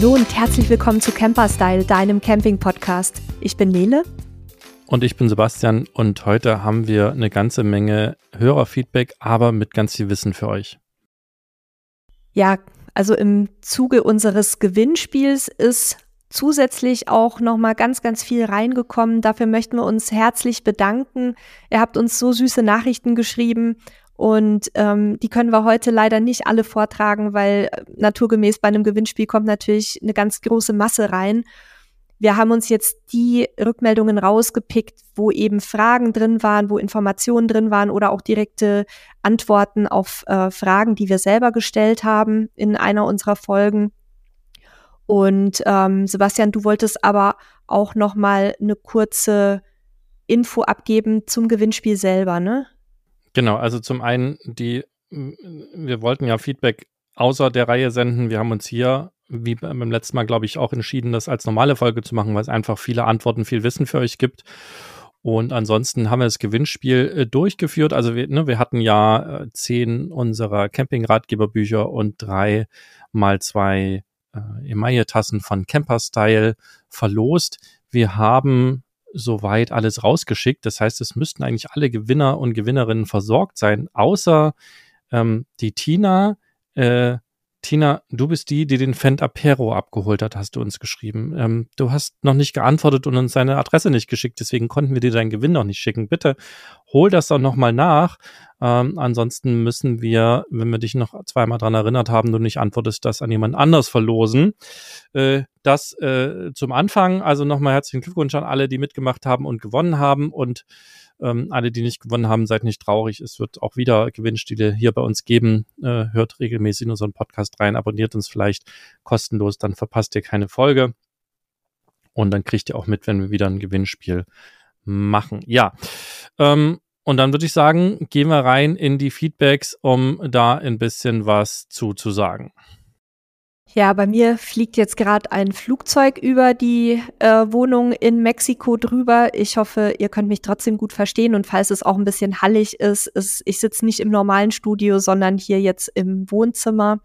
Hallo und herzlich willkommen zu Camper Style, deinem Camping-Podcast. Ich bin Nele. Und ich bin Sebastian und heute haben wir eine ganze Menge Hörerfeedback, aber mit ganz viel Wissen für euch. Ja, also im Zuge unseres Gewinnspiels ist zusätzlich auch noch mal ganz ganz viel reingekommen. Dafür möchten wir uns herzlich bedanken. Ihr habt uns so süße Nachrichten geschrieben und ähm, die können wir heute leider nicht alle vortragen, weil äh, naturgemäß bei einem Gewinnspiel kommt natürlich eine ganz große Masse rein. Wir haben uns jetzt die Rückmeldungen rausgepickt, wo eben Fragen drin waren, wo Informationen drin waren oder auch direkte Antworten auf äh, Fragen, die wir selber gestellt haben in einer unserer Folgen. Und ähm, Sebastian, du wolltest aber auch noch mal eine kurze Info abgeben zum Gewinnspiel selber, ne? Genau, also zum einen, die, wir wollten ja Feedback außer der Reihe senden. Wir haben uns hier, wie beim letzten Mal, glaube ich, auch entschieden, das als normale Folge zu machen, weil es einfach viele Antworten, viel Wissen für euch gibt. Und ansonsten haben wir das Gewinnspiel äh, durchgeführt. Also wir, ne, wir hatten ja äh, zehn unserer Camping-Ratgeberbücher und drei mal zwei äh, Emaille-Tassen von Camper Style verlost. Wir haben soweit alles rausgeschickt. Das heißt, es müssten eigentlich alle Gewinner und Gewinnerinnen versorgt sein, außer ähm, die Tina. Äh, Tina, du bist die, die den Fendt Apero abgeholt hat, hast du uns geschrieben. Ähm, du hast noch nicht geantwortet und uns deine Adresse nicht geschickt, deswegen konnten wir dir deinen Gewinn noch nicht schicken. Bitte hol das doch nochmal nach. Ähm, ansonsten müssen wir, wenn wir dich noch zweimal dran erinnert haben, du nicht antwortest, das an jemand anders verlosen. Äh, das äh, zum Anfang. Also nochmal herzlichen Glückwunsch an alle, die mitgemacht haben und gewonnen haben und ähm, alle, die nicht gewonnen haben, seid nicht traurig. Es wird auch wieder Gewinnstile hier bei uns geben. Äh, hört regelmäßig in unseren Podcast rein, abonniert uns vielleicht kostenlos, dann verpasst ihr keine Folge. Und dann kriegt ihr auch mit, wenn wir wieder ein Gewinnspiel machen. Ja. Ähm, und dann würde ich sagen, gehen wir rein in die Feedbacks, um da ein bisschen was zuzusagen. Ja, bei mir fliegt jetzt gerade ein Flugzeug über die äh, Wohnung in Mexiko drüber. Ich hoffe, ihr könnt mich trotzdem gut verstehen und falls es auch ein bisschen hallig ist, ist ich sitze nicht im normalen Studio, sondern hier jetzt im Wohnzimmer.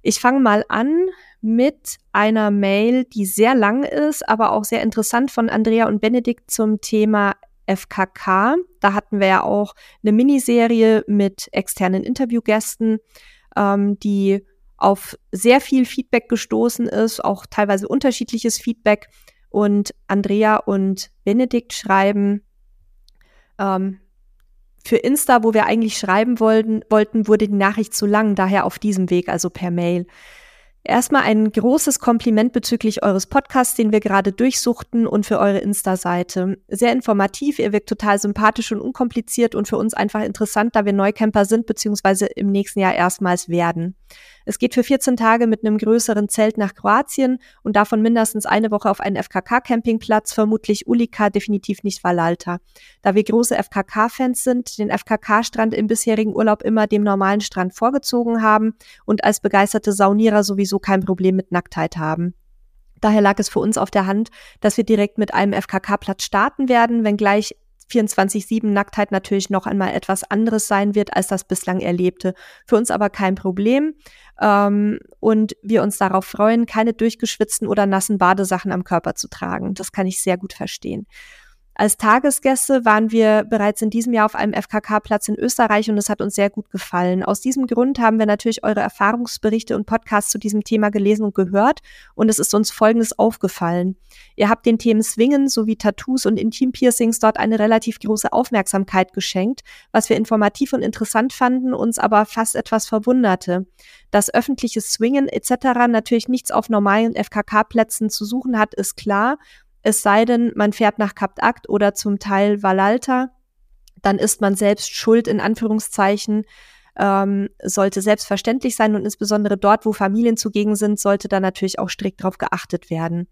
Ich fange mal an mit einer Mail, die sehr lang ist, aber auch sehr interessant von Andrea und Benedikt zum Thema FKK. Da hatten wir ja auch eine Miniserie mit externen Interviewgästen, ähm, die auf sehr viel Feedback gestoßen ist, auch teilweise unterschiedliches Feedback. Und Andrea und Benedikt schreiben, ähm, für Insta, wo wir eigentlich schreiben wollten, wollten, wurde die Nachricht zu lang, daher auf diesem Weg, also per Mail. Erstmal ein großes Kompliment bezüglich eures Podcasts, den wir gerade durchsuchten und für eure Insta-Seite. Sehr informativ, ihr wirkt total sympathisch und unkompliziert und für uns einfach interessant, da wir Neucamper sind bzw. im nächsten Jahr erstmals werden. Es geht für 14 Tage mit einem größeren Zelt nach Kroatien und davon mindestens eine Woche auf einen FKK-Campingplatz, vermutlich Ulika, definitiv nicht Valalta. Da wir große FKK-Fans sind, den FKK-Strand im bisherigen Urlaub immer dem normalen Strand vorgezogen haben und als begeisterte Saunierer sowieso kein Problem mit Nacktheit haben. Daher lag es für uns auf der Hand, dass wir direkt mit einem FKK-Platz starten werden, wenngleich 24-7 Nacktheit natürlich noch einmal etwas anderes sein wird als das bislang Erlebte. Für uns aber kein Problem ähm, und wir uns darauf freuen, keine durchgeschwitzten oder nassen Badesachen am Körper zu tragen. Das kann ich sehr gut verstehen. Als Tagesgäste waren wir bereits in diesem Jahr auf einem FKK-Platz in Österreich und es hat uns sehr gut gefallen. Aus diesem Grund haben wir natürlich eure Erfahrungsberichte und Podcasts zu diesem Thema gelesen und gehört und es ist uns Folgendes aufgefallen. Ihr habt den Themen Swingen sowie Tattoos und Intimpiercings dort eine relativ große Aufmerksamkeit geschenkt, was wir informativ und interessant fanden, uns aber fast etwas verwunderte. Dass öffentliches Swingen etc. natürlich nichts auf normalen FKK-Plätzen zu suchen hat, ist klar es sei denn, man fährt nach Kapt Akt oder zum Teil Valalta, dann ist man selbst schuld in Anführungszeichen, ähm, sollte selbstverständlich sein und insbesondere dort, wo Familien zugegen sind, sollte da natürlich auch strikt darauf geachtet werden.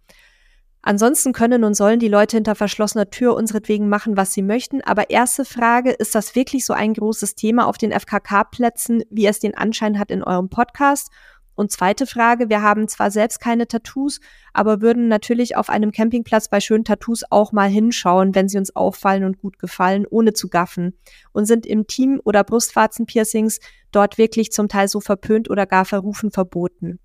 Ansonsten können und sollen die Leute hinter verschlossener Tür unseretwegen machen, was sie möchten. Aber erste Frage, ist das wirklich so ein großes Thema auf den FKK-Plätzen, wie es den Anschein hat in eurem Podcast? Und zweite Frage, wir haben zwar selbst keine Tattoos, aber würden natürlich auf einem Campingplatz bei schönen Tattoos auch mal hinschauen, wenn sie uns auffallen und gut gefallen, ohne zu gaffen. Und sind im Team- oder Brustwarzenpiercings dort wirklich zum Teil so verpönt oder gar verrufen verboten.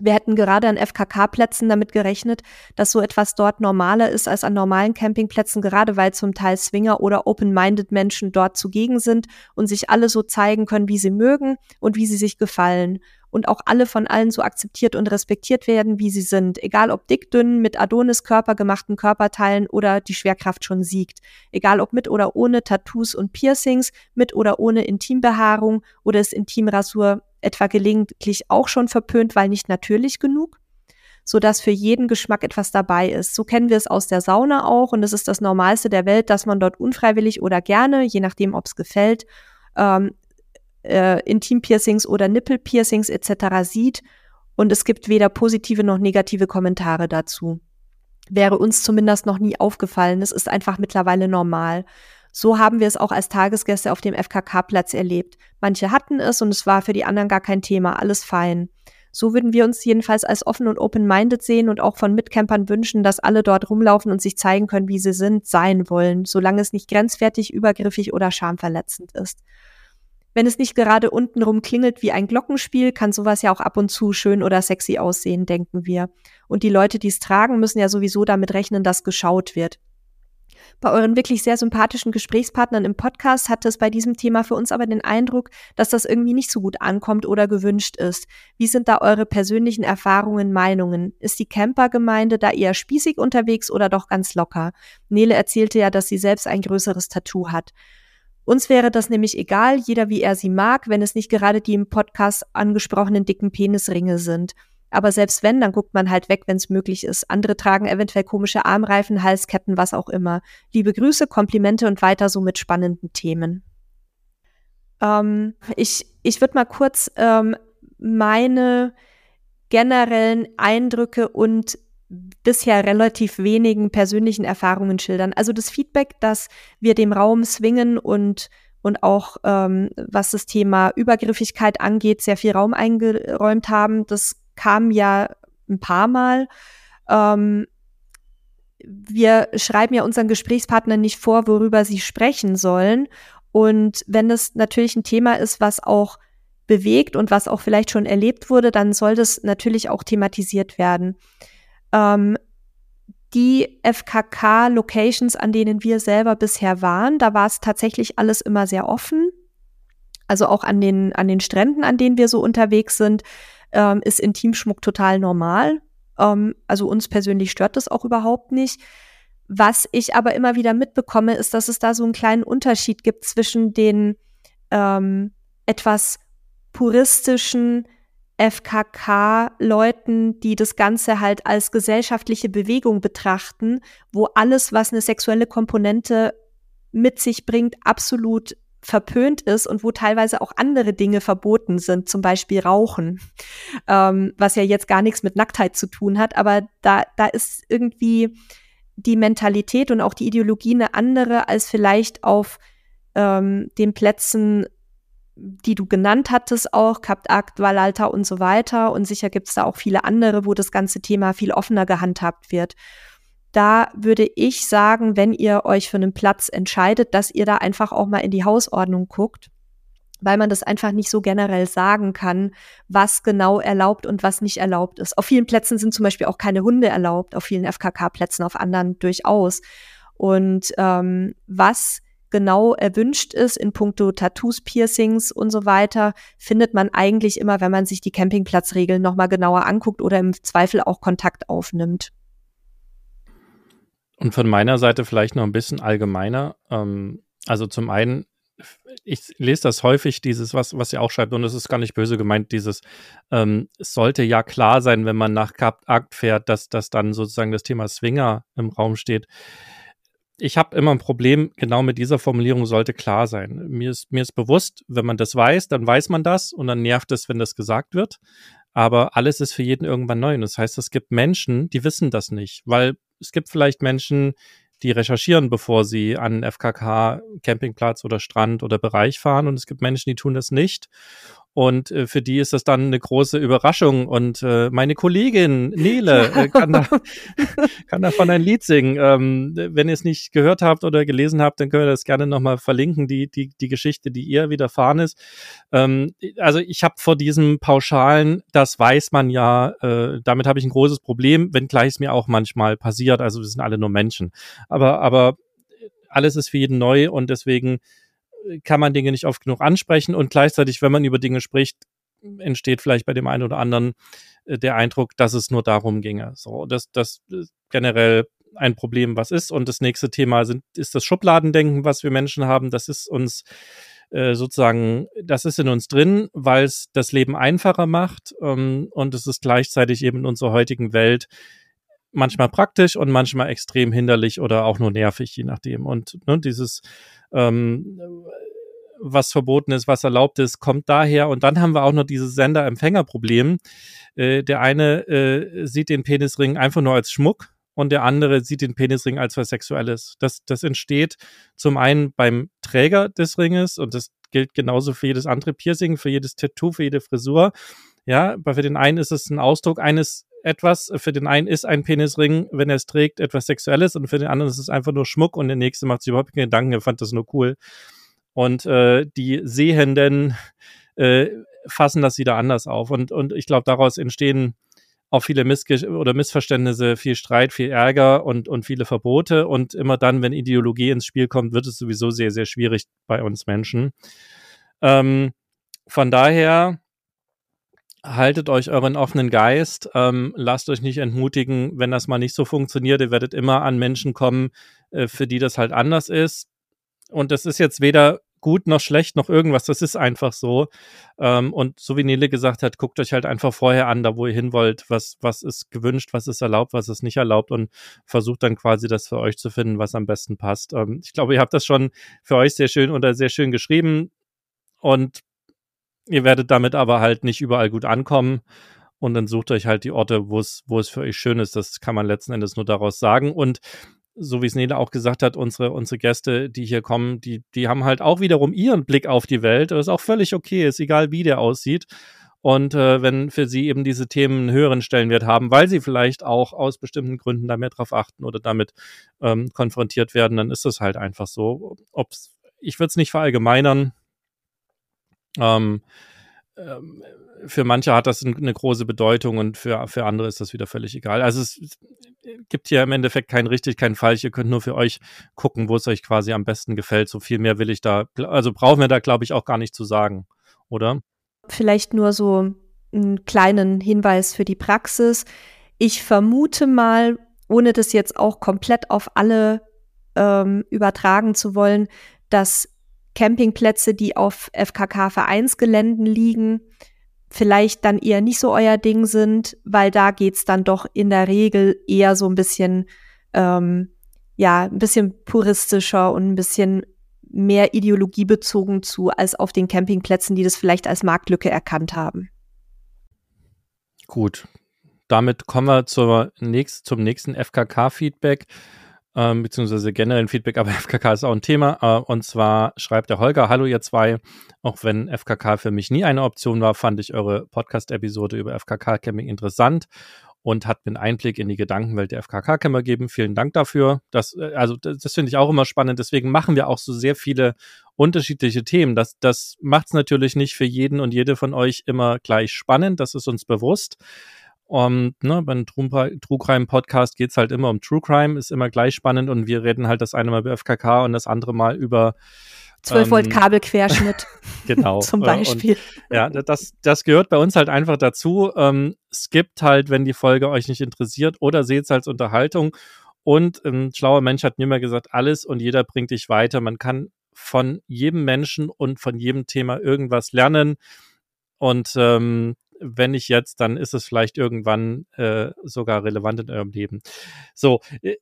Wir hätten gerade an FKK-Plätzen damit gerechnet, dass so etwas dort normaler ist als an normalen Campingplätzen, gerade weil zum Teil Swinger oder Open-Minded Menschen dort zugegen sind und sich alle so zeigen können, wie sie mögen und wie sie sich gefallen. Und auch alle von allen so akzeptiert und respektiert werden, wie sie sind. Egal ob dick, dünn, mit Adonis-Körper gemachten Körperteilen oder die Schwerkraft schon siegt. Egal ob mit oder ohne Tattoos und Piercings, mit oder ohne Intimbehaarung oder ist Intimrasur etwa gelegentlich auch schon verpönt, weil nicht natürlich genug, so dass für jeden Geschmack etwas dabei ist. So kennen wir es aus der Sauna auch und es ist das Normalste der Welt, dass man dort unfreiwillig oder gerne, je nachdem, ob es gefällt, ähm, äh, Intimpiercings oder Nippelpiercings etc. sieht und es gibt weder positive noch negative Kommentare dazu. Wäre uns zumindest noch nie aufgefallen. Es ist einfach mittlerweile normal. So haben wir es auch als Tagesgäste auf dem FKK-Platz erlebt. Manche hatten es und es war für die anderen gar kein Thema, alles fein. So würden wir uns jedenfalls als offen und open-minded sehen und auch von Mitcampern wünschen, dass alle dort rumlaufen und sich zeigen können, wie sie sind, sein wollen, solange es nicht grenzwertig, übergriffig oder schamverletzend ist. Wenn es nicht gerade untenrum klingelt wie ein Glockenspiel, kann sowas ja auch ab und zu schön oder sexy aussehen, denken wir. Und die Leute, die es tragen, müssen ja sowieso damit rechnen, dass geschaut wird. Bei euren wirklich sehr sympathischen Gesprächspartnern im Podcast hatte es bei diesem Thema für uns aber den Eindruck, dass das irgendwie nicht so gut ankommt oder gewünscht ist. Wie sind da eure persönlichen Erfahrungen, Meinungen? Ist die Campergemeinde da eher spießig unterwegs oder doch ganz locker? Nele erzählte ja, dass sie selbst ein größeres Tattoo hat. Uns wäre das nämlich egal, jeder wie er sie mag, wenn es nicht gerade die im Podcast angesprochenen dicken Penisringe sind. Aber selbst wenn, dann guckt man halt weg, wenn es möglich ist. Andere tragen eventuell komische Armreifen, Halsketten, was auch immer. Liebe Grüße, Komplimente und weiter so mit spannenden Themen. Ähm, ich ich würde mal kurz ähm, meine generellen Eindrücke und bisher relativ wenigen persönlichen Erfahrungen schildern. Also das Feedback, dass wir dem Raum swingen und und auch ähm, was das Thema Übergriffigkeit angeht, sehr viel Raum eingeräumt haben. Das kam ja ein paar Mal. Ähm, wir schreiben ja unseren Gesprächspartnern nicht vor, worüber sie sprechen sollen. Und wenn das natürlich ein Thema ist, was auch bewegt und was auch vielleicht schon erlebt wurde, dann soll das natürlich auch thematisiert werden. Ähm, die FKK-Locations, an denen wir selber bisher waren, da war es tatsächlich alles immer sehr offen. Also auch an den, an den Stränden, an denen wir so unterwegs sind, ähm, ist Intimschmuck total normal. Ähm, also uns persönlich stört das auch überhaupt nicht. Was ich aber immer wieder mitbekomme, ist, dass es da so einen kleinen Unterschied gibt zwischen den ähm, etwas puristischen FKK-Leuten, die das Ganze halt als gesellschaftliche Bewegung betrachten, wo alles, was eine sexuelle Komponente mit sich bringt, absolut verpönt ist und wo teilweise auch andere Dinge verboten sind, zum Beispiel Rauchen, ähm, was ja jetzt gar nichts mit Nacktheit zu tun hat, aber da, da ist irgendwie die Mentalität und auch die Ideologie eine andere als vielleicht auf ähm, den Plätzen, die du genannt hattest, auch Kapt Akt, Walalta und so weiter. Und sicher gibt es da auch viele andere, wo das ganze Thema viel offener gehandhabt wird da würde ich sagen, wenn ihr euch für einen Platz entscheidet, dass ihr da einfach auch mal in die Hausordnung guckt, weil man das einfach nicht so generell sagen kann, was genau erlaubt und was nicht erlaubt ist. Auf vielen Plätzen sind zum Beispiel auch keine Hunde erlaubt, auf vielen FKK-Plätzen, auf anderen durchaus. Und ähm, was genau erwünscht ist in puncto Tattoos, Piercings und so weiter, findet man eigentlich immer, wenn man sich die Campingplatzregeln nochmal genauer anguckt oder im Zweifel auch Kontakt aufnimmt. Und von meiner Seite vielleicht noch ein bisschen allgemeiner. Ähm, also zum einen, ich lese das häufig, dieses, was, was ihr auch schreibt, und es ist gar nicht böse gemeint, dieses, ähm, es sollte ja klar sein, wenn man nach Akt fährt, dass, dass dann sozusagen das Thema Swinger im Raum steht. Ich habe immer ein Problem, genau mit dieser Formulierung sollte klar sein. Mir ist, mir ist bewusst, wenn man das weiß, dann weiß man das und dann nervt es, wenn das gesagt wird. Aber alles ist für jeden irgendwann neu. Und das heißt, es gibt Menschen, die wissen das nicht, weil es gibt vielleicht Menschen, die recherchieren, bevor sie an FKK, Campingplatz oder Strand oder Bereich fahren. Und es gibt Menschen, die tun das nicht. Und äh, für die ist das dann eine große Überraschung. Und äh, meine Kollegin Nele äh, kann, da, kann davon ein Lied singen. Ähm, wenn ihr es nicht gehört habt oder gelesen habt, dann können wir das gerne nochmal verlinken, die, die, die Geschichte, die ihr widerfahren ist. Ähm, also ich habe vor diesem Pauschalen, das weiß man ja, äh, damit habe ich ein großes Problem, wenngleich es mir auch manchmal passiert. Also wir sind alle nur Menschen. Aber, aber alles ist für jeden neu und deswegen kann man Dinge nicht oft genug ansprechen und gleichzeitig, wenn man über Dinge spricht, entsteht vielleicht bei dem einen oder anderen äh, der Eindruck, dass es nur darum ginge. So, das, das generell ein Problem, was ist. Und das nächste Thema sind, ist das Schubladendenken, was wir Menschen haben. Das ist uns äh, sozusagen, das ist in uns drin, weil es das Leben einfacher macht. Ähm, und es ist gleichzeitig eben in unserer heutigen Welt manchmal praktisch und manchmal extrem hinderlich oder auch nur nervig, je nachdem. Und ne, dieses ähm, was verboten ist, was erlaubt ist, kommt daher. Und dann haben wir auch noch dieses Sender-Empfänger-Problem. Äh, der eine äh, sieht den Penisring einfach nur als Schmuck und der andere sieht den Penisring als was Sexuelles. Das, das entsteht zum einen beim Träger des Ringes und das gilt genauso für jedes andere Piercing, für jedes Tattoo, für jede Frisur. Ja, aber für den einen ist es ein Ausdruck eines etwas. Für den einen ist ein Penisring, wenn er es trägt, etwas Sexuelles und für den anderen ist es einfach nur Schmuck und der nächste macht sich überhaupt keine Gedanken, er fand das nur cool. Und äh, die Sehenden äh, fassen das wieder anders auf. Und, und ich glaube, daraus entstehen auch viele Missge oder Missverständnisse, viel Streit, viel Ärger und, und viele Verbote. Und immer dann, wenn Ideologie ins Spiel kommt, wird es sowieso sehr, sehr schwierig bei uns Menschen. Ähm, von daher haltet euch euren offenen Geist, ähm, lasst euch nicht entmutigen, wenn das mal nicht so funktioniert. Ihr werdet immer an Menschen kommen, äh, für die das halt anders ist. Und das ist jetzt weder gut noch schlecht noch irgendwas, das ist einfach so. Ähm, und so wie Nele gesagt hat, guckt euch halt einfach vorher an, da wo ihr hin wollt, was, was ist gewünscht, was ist erlaubt, was ist nicht erlaubt und versucht dann quasi das für euch zu finden, was am besten passt. Ähm, ich glaube, ihr habt das schon für euch sehr schön oder sehr schön geschrieben. Und Ihr werdet damit aber halt nicht überall gut ankommen. Und dann sucht euch halt die Orte, wo es, wo es für euch schön ist. Das kann man letzten Endes nur daraus sagen. Und so wie es Nele auch gesagt hat, unsere, unsere Gäste, die hier kommen, die, die haben halt auch wiederum ihren Blick auf die Welt. Das ist auch völlig okay, ist egal, wie der aussieht. Und äh, wenn für sie eben diese Themen einen höheren Stellenwert haben, weil sie vielleicht auch aus bestimmten Gründen da mehr drauf achten oder damit ähm, konfrontiert werden, dann ist das halt einfach so. Ob's, ich würde es nicht verallgemeinern, ähm, ähm, für manche hat das eine große Bedeutung und für, für andere ist das wieder völlig egal. Also es gibt hier im Endeffekt kein richtig, kein falsch. Ihr könnt nur für euch gucken, wo es euch quasi am besten gefällt. So viel mehr will ich da, also brauchen wir da, glaube ich, auch gar nicht zu sagen, oder? Vielleicht nur so einen kleinen Hinweis für die Praxis. Ich vermute mal, ohne das jetzt auch komplett auf alle ähm, übertragen zu wollen, dass Campingplätze, die auf FKK-Vereinsgeländen liegen, vielleicht dann eher nicht so euer Ding sind, weil da geht's dann doch in der Regel eher so ein bisschen, ähm, ja, ein bisschen puristischer und ein bisschen mehr ideologiebezogen zu, als auf den Campingplätzen, die das vielleicht als Marktlücke erkannt haben. Gut. Damit kommen wir zur nächst, zum nächsten FKK-Feedback ähm, beziehungsweise generellen Feedback, aber FKK ist auch ein Thema. Äh, und zwar schreibt der Holger, hallo ihr zwei, auch wenn FKK für mich nie eine Option war, fand ich eure Podcast-Episode über FKK-Camping interessant und hat mir einen Einblick in die Gedankenwelt der FKK-Camper gegeben. Vielen Dank dafür. Das, äh, also das, das finde ich auch immer spannend. Deswegen machen wir auch so sehr viele unterschiedliche Themen. Das, das macht es natürlich nicht für jeden und jede von euch immer gleich spannend. Das ist uns bewusst. Und ne, beim True, Crime Podcast geht's halt immer um True Crime, ist immer gleich spannend und wir reden halt das eine Mal über FKK und das andere Mal über 12 Volt ähm, Kabelquerschnitt. genau. Zum Beispiel. Und, ja, das, das gehört bei uns halt einfach dazu. Ähm, skippt halt, wenn die Folge euch nicht interessiert oder seht es als Unterhaltung. Und ein schlauer Mensch hat mir mal gesagt, alles und jeder bringt dich weiter. Man kann von jedem Menschen und von jedem Thema irgendwas lernen. Und ähm, wenn nicht jetzt, dann ist es vielleicht irgendwann äh, sogar relevant in eurem Leben. So, äh,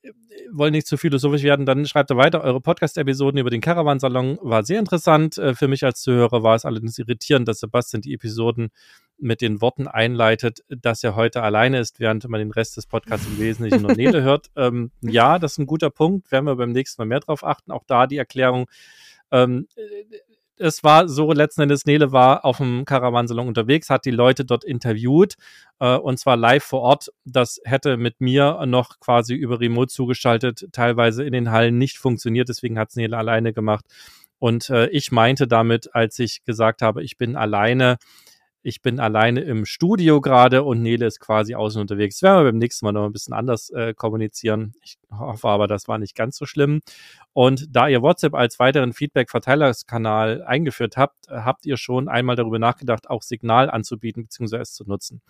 wollen nicht zu philosophisch werden, dann schreibt er weiter, eure Podcast-Episoden über den Caravansalon war sehr interessant. Äh, für mich als Zuhörer war es allerdings irritierend, dass Sebastian die Episoden mit den Worten einleitet, dass er heute alleine ist, während man den Rest des Podcasts im Wesentlichen nur Nele hört. Ähm, ja, das ist ein guter Punkt, werden wir beim nächsten Mal mehr drauf achten. Auch da die Erklärung, ähm, es war so letzten Endes, Nele war auf dem Caravansalon unterwegs, hat die Leute dort interviewt äh, und zwar live vor Ort. Das hätte mit mir noch quasi über Remote zugeschaltet, teilweise in den Hallen nicht funktioniert, deswegen hat es Nele alleine gemacht. Und äh, ich meinte damit, als ich gesagt habe, ich bin alleine, ich bin alleine im Studio gerade und Nele ist quasi außen unterwegs. Werden wir beim nächsten Mal noch ein bisschen anders äh, kommunizieren. Ich hoffe aber, das war nicht ganz so schlimm. Und da ihr WhatsApp als weiteren Feedback-Verteilerskanal eingeführt habt, habt ihr schon einmal darüber nachgedacht, auch Signal anzubieten bzw. es zu nutzen.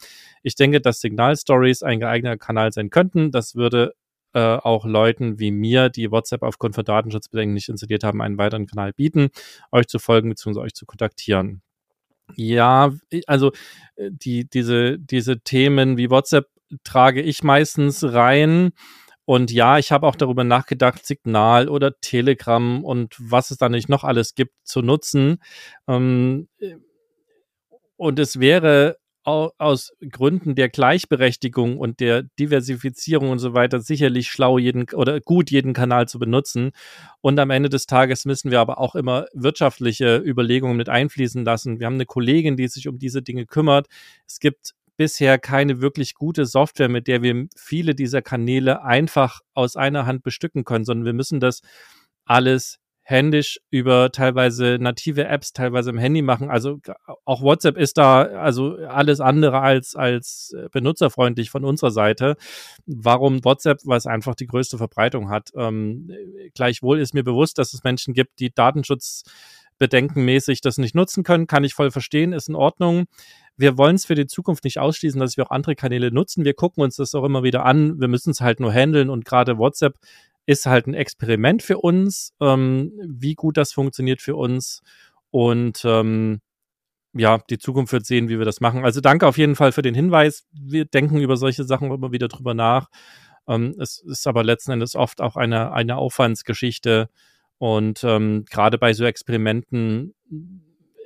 Ich denke, dass Signal-Stories ein geeigneter Kanal sein könnten. Das würde äh, auch Leuten wie mir, die WhatsApp aufgrund von Datenschutzbedenken nicht installiert haben, einen weiteren Kanal bieten, euch zu folgen bzw. euch zu kontaktieren. Ja, also äh, die, diese, diese Themen wie WhatsApp trage ich meistens rein. Und ja, ich habe auch darüber nachgedacht, Signal oder Telegram und was es da nicht noch alles gibt zu nutzen. Ähm, äh, und es wäre aus Gründen der Gleichberechtigung und der Diversifizierung und so weiter sicherlich schlau jeden oder gut jeden Kanal zu benutzen. Und am Ende des Tages müssen wir aber auch immer wirtschaftliche Überlegungen mit einfließen lassen. Wir haben eine Kollegin, die sich um diese Dinge kümmert. Es gibt bisher keine wirklich gute Software, mit der wir viele dieser Kanäle einfach aus einer Hand bestücken können, sondern wir müssen das alles händisch über teilweise native Apps, teilweise im Handy machen. Also auch WhatsApp ist da also alles andere als, als äh, benutzerfreundlich von unserer Seite. Warum WhatsApp? Weil es einfach die größte Verbreitung hat. Ähm, gleichwohl ist mir bewusst, dass es Menschen gibt, die datenschutzbedenkenmäßig das nicht nutzen können. Kann ich voll verstehen, ist in Ordnung. Wir wollen es für die Zukunft nicht ausschließen, dass wir auch andere Kanäle nutzen. Wir gucken uns das auch immer wieder an. Wir müssen es halt nur handeln und gerade WhatsApp ist halt ein Experiment für uns, ähm, wie gut das funktioniert für uns. Und ähm, ja, die Zukunft wird sehen, wie wir das machen. Also danke auf jeden Fall für den Hinweis. Wir denken über solche Sachen immer wieder drüber nach. Ähm, es ist aber letzten Endes oft auch eine, eine Aufwandsgeschichte. Und ähm, gerade bei so Experimenten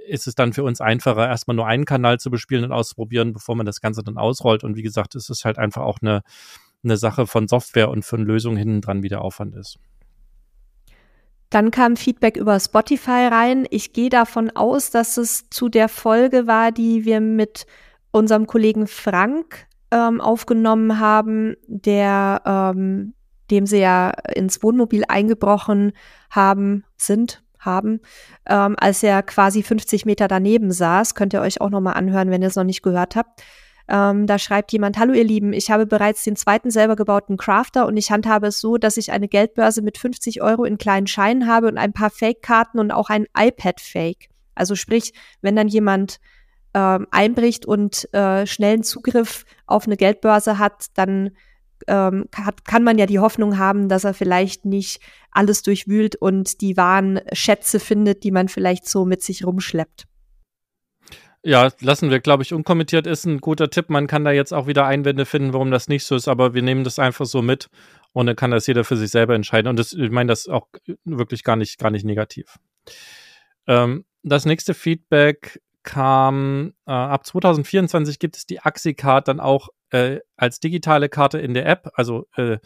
ist es dann für uns einfacher, erstmal nur einen Kanal zu bespielen und auszuprobieren, bevor man das Ganze dann ausrollt. Und wie gesagt, es ist halt einfach auch eine, eine Sache von Software und von Lösungen hinten dran, wie der Aufwand ist. Dann kam Feedback über Spotify rein. Ich gehe davon aus, dass es zu der Folge war, die wir mit unserem Kollegen Frank ähm, aufgenommen haben, der ähm, dem sie ja ins Wohnmobil eingebrochen haben, sind, haben, ähm, als er quasi 50 Meter daneben saß. Könnt ihr euch auch nochmal anhören, wenn ihr es noch nicht gehört habt. Ähm, da schreibt jemand, hallo ihr Lieben, ich habe bereits den zweiten selber gebauten Crafter und ich handhabe es so, dass ich eine Geldbörse mit 50 Euro in kleinen Scheinen habe und ein paar Fake-Karten und auch ein iPad-Fake. Also sprich, wenn dann jemand ähm, einbricht und äh, schnellen Zugriff auf eine Geldbörse hat, dann ähm, hat, kann man ja die Hoffnung haben, dass er vielleicht nicht alles durchwühlt und die wahren Schätze findet, die man vielleicht so mit sich rumschleppt. Ja, lassen wir, glaube ich, unkommentiert ist ein guter Tipp. Man kann da jetzt auch wieder Einwände finden, warum das nicht so ist, aber wir nehmen das einfach so mit und dann kann das jeder für sich selber entscheiden. Und das, ich meine das auch wirklich gar nicht, gar nicht negativ. Ähm, das nächste Feedback kam, äh, ab 2024 gibt es die Axi-Card dann auch äh, als digitale Karte in der App. Also äh,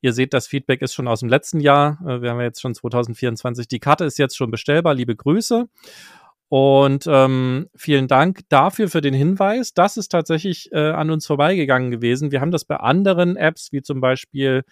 ihr seht, das Feedback ist schon aus dem letzten Jahr. Äh, wir haben ja jetzt schon 2024. Die Karte ist jetzt schon bestellbar. Liebe Grüße. Und ähm, vielen Dank dafür für den Hinweis. Das ist tatsächlich äh, an uns vorbeigegangen gewesen. Wir haben das bei anderen Apps, wie zum Beispiel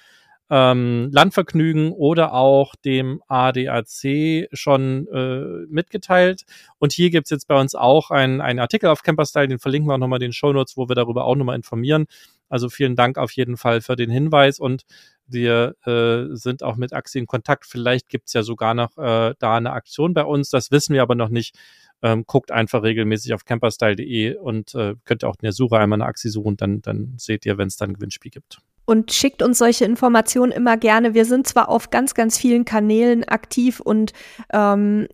ähm, Landvergnügen oder auch dem ADAC schon äh, mitgeteilt. Und hier gibt's jetzt bei uns auch einen Artikel auf Camperstyle, den verlinken wir auch nochmal in den Show Notes, wo wir darüber auch nochmal informieren. Also vielen Dank auf jeden Fall für den Hinweis und wir äh, sind auch mit Axi in Kontakt. Vielleicht gibt's ja sogar noch äh, da eine Aktion bei uns. Das wissen wir aber noch nicht. Ähm, guckt einfach regelmäßig auf camperstyle.de und äh, könnt auch in der Suche einmal eine Axi suchen. Dann, dann seht ihr, wenn es dann ein Gewinnspiel gibt. Und schickt uns solche Informationen immer gerne. Wir sind zwar auf ganz, ganz vielen Kanälen aktiv und ähm,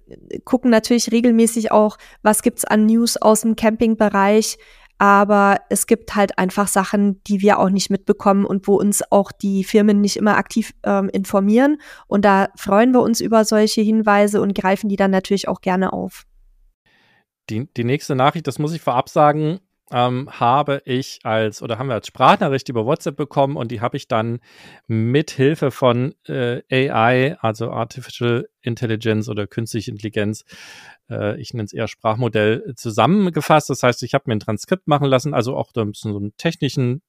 gucken natürlich regelmäßig auch, was gibt's an News aus dem Campingbereich aber es gibt halt einfach Sachen, die wir auch nicht mitbekommen und wo uns auch die Firmen nicht immer aktiv ähm, informieren. Und da freuen wir uns über solche Hinweise und greifen die dann natürlich auch gerne auf. Die, die nächste Nachricht, das muss ich vorab sagen, ähm, habe ich als oder haben wir als Sprachnachricht über WhatsApp bekommen und die habe ich dann mit Hilfe von äh, AI, also Artificial Intelligence oder künstliche Intelligenz, äh, ich nenne es eher Sprachmodell, zusammengefasst. Das heißt, ich habe mir ein Transkript machen lassen, also auch da so einen technischen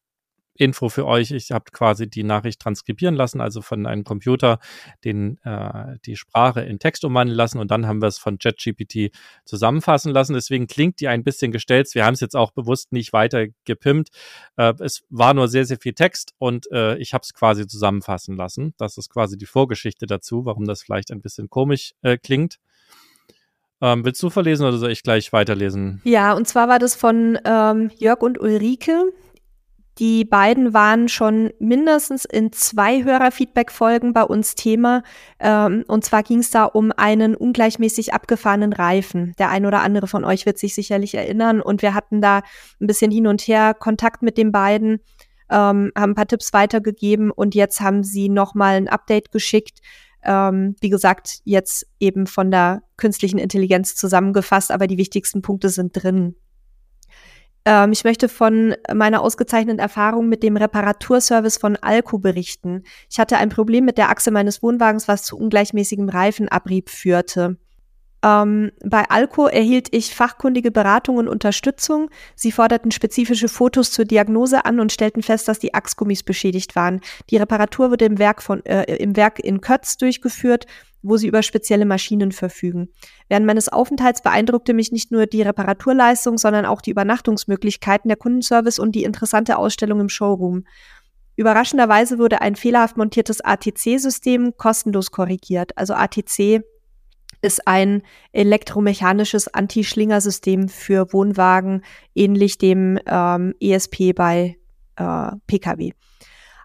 Info für euch. Ich habe quasi die Nachricht transkribieren lassen, also von einem Computer den, äh, die Sprache in Text umwandeln lassen und dann haben wir es von ChatGPT zusammenfassen lassen. Deswegen klingt die ein bisschen gestellt. Wir haben es jetzt auch bewusst nicht weiter gepimpt. Äh, es war nur sehr, sehr viel Text und äh, ich habe es quasi zusammenfassen lassen. Das ist quasi die Vorgeschichte dazu, warum das vielleicht ein bisschen komisch äh, klingt. Ähm, willst du verlesen oder soll ich gleich weiterlesen? Ja, und zwar war das von ähm, Jörg und Ulrike. Die beiden waren schon mindestens in zwei Hörerfeedback-Folgen bei uns Thema. Ähm, und zwar ging es da um einen ungleichmäßig abgefahrenen Reifen. Der ein oder andere von euch wird sich sicherlich erinnern. Und wir hatten da ein bisschen hin und her Kontakt mit den beiden, ähm, haben ein paar Tipps weitergegeben und jetzt haben sie nochmal ein Update geschickt. Ähm, wie gesagt, jetzt eben von der künstlichen Intelligenz zusammengefasst, aber die wichtigsten Punkte sind drin. Ähm, ich möchte von meiner ausgezeichneten Erfahrung mit dem Reparaturservice von Alco berichten. Ich hatte ein Problem mit der Achse meines Wohnwagens, was zu ungleichmäßigem Reifenabrieb führte. Ähm, bei Alco erhielt ich fachkundige Beratung und Unterstützung. Sie forderten spezifische Fotos zur Diagnose an und stellten fest, dass die Achsgummis beschädigt waren. Die Reparatur wurde im Werk, von, äh, im Werk in Kötz durchgeführt wo sie über spezielle Maschinen verfügen. Während meines Aufenthalts beeindruckte mich nicht nur die Reparaturleistung, sondern auch die Übernachtungsmöglichkeiten, der Kundenservice und die interessante Ausstellung im Showroom. Überraschenderweise wurde ein fehlerhaft montiertes ATC-System kostenlos korrigiert. Also ATC ist ein elektromechanisches Anti-Schlingersystem für Wohnwagen, ähnlich dem ähm, ESP bei äh, Pkw.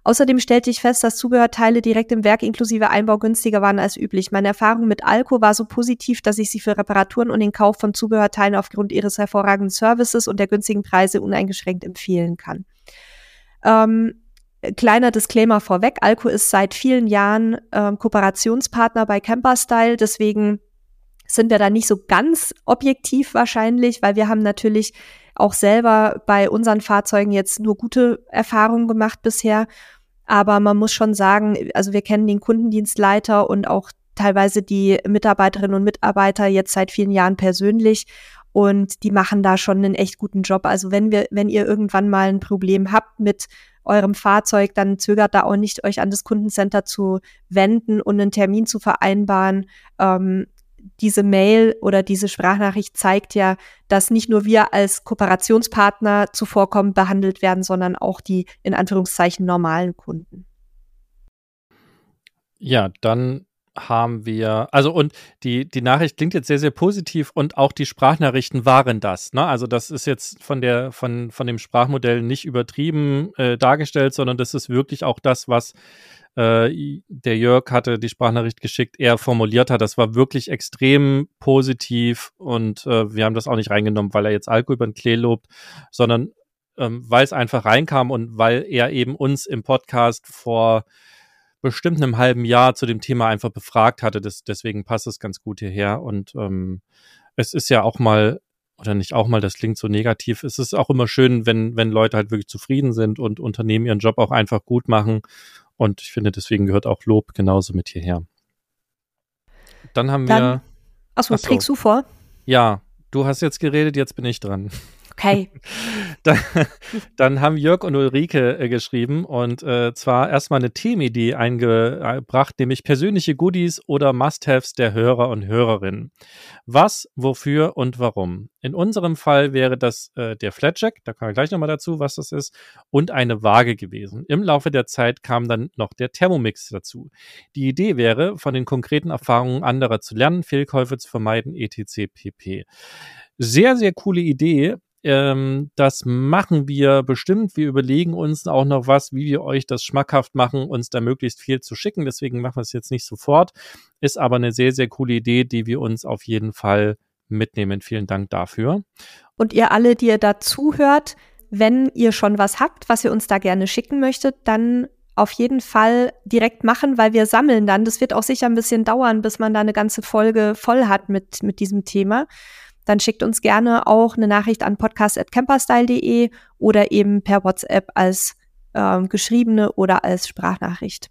Außerdem stellte ich fest, dass Zubehörteile direkt im Werk inklusive Einbau günstiger waren als üblich. Meine Erfahrung mit Alco war so positiv, dass ich sie für Reparaturen und den Kauf von Zubehörteilen aufgrund ihres hervorragenden Services und der günstigen Preise uneingeschränkt empfehlen kann. Ähm, kleiner Disclaimer vorweg, Alco ist seit vielen Jahren ähm, Kooperationspartner bei Camperstyle, deswegen sind wir da nicht so ganz objektiv wahrscheinlich, weil wir haben natürlich auch selber bei unseren Fahrzeugen jetzt nur gute Erfahrungen gemacht bisher. Aber man muss schon sagen, also wir kennen den Kundendienstleiter und auch teilweise die Mitarbeiterinnen und Mitarbeiter jetzt seit vielen Jahren persönlich und die machen da schon einen echt guten Job. Also wenn wir, wenn ihr irgendwann mal ein Problem habt mit eurem Fahrzeug, dann zögert da auch nicht, euch an das Kundencenter zu wenden und einen Termin zu vereinbaren. Ähm, diese Mail oder diese Sprachnachricht zeigt ja, dass nicht nur wir als Kooperationspartner zuvorkommen behandelt werden, sondern auch die in Anführungszeichen normalen Kunden. Ja, dann haben wir, also und die, die Nachricht klingt jetzt sehr, sehr positiv und auch die Sprachnachrichten waren das. Ne? Also das ist jetzt von der, von, von dem Sprachmodell nicht übertrieben äh, dargestellt, sondern das ist wirklich auch das, was äh, der Jörg hatte die Sprachnachricht geschickt, er formuliert hat. Das war wirklich extrem positiv und äh, wir haben das auch nicht reingenommen, weil er jetzt Alkohol über den Klee lobt, sondern ähm, weil es einfach reinkam und weil er eben uns im Podcast vor bestimmt einem halben Jahr zu dem Thema einfach befragt hatte. Das, deswegen passt es ganz gut hierher. Und ähm, es ist ja auch mal, oder nicht auch mal, das klingt so negativ, es ist auch immer schön, wenn, wenn Leute halt wirklich zufrieden sind und Unternehmen ihren Job auch einfach gut machen. Und ich finde, deswegen gehört auch Lob genauso mit hierher. Dann haben Dann, wir. Achso, achso, trägst du vor? Ja, du hast jetzt geredet, jetzt bin ich dran. Okay. dann, dann, haben Jörg und Ulrike äh, geschrieben und äh, zwar erstmal eine Themenidee eingebracht, nämlich persönliche Goodies oder Must-Haves der Hörer und Hörerinnen. Was, wofür und warum? In unserem Fall wäre das äh, der Flatjack, da kommen wir gleich nochmal dazu, was das ist, und eine Waage gewesen. Im Laufe der Zeit kam dann noch der Thermomix dazu. Die Idee wäre, von den konkreten Erfahrungen anderer zu lernen, Fehlkäufe zu vermeiden, etc. pp. Sehr, sehr coole Idee ähm, das machen wir bestimmt. Wir überlegen uns auch noch was, wie wir euch das schmackhaft machen, uns da möglichst viel zu schicken. Deswegen machen wir es jetzt nicht sofort. Ist aber eine sehr, sehr coole Idee, die wir uns auf jeden Fall mitnehmen. Vielen Dank dafür. Und ihr alle, die ihr da zuhört, wenn ihr schon was habt, was ihr uns da gerne schicken möchtet, dann auf jeden Fall direkt machen, weil wir sammeln dann. Das wird auch sicher ein bisschen dauern, bis man da eine ganze Folge voll hat mit, mit diesem Thema. Dann schickt uns gerne auch eine Nachricht an podcast.camperstyle.de oder eben per WhatsApp als ähm, geschriebene oder als Sprachnachricht.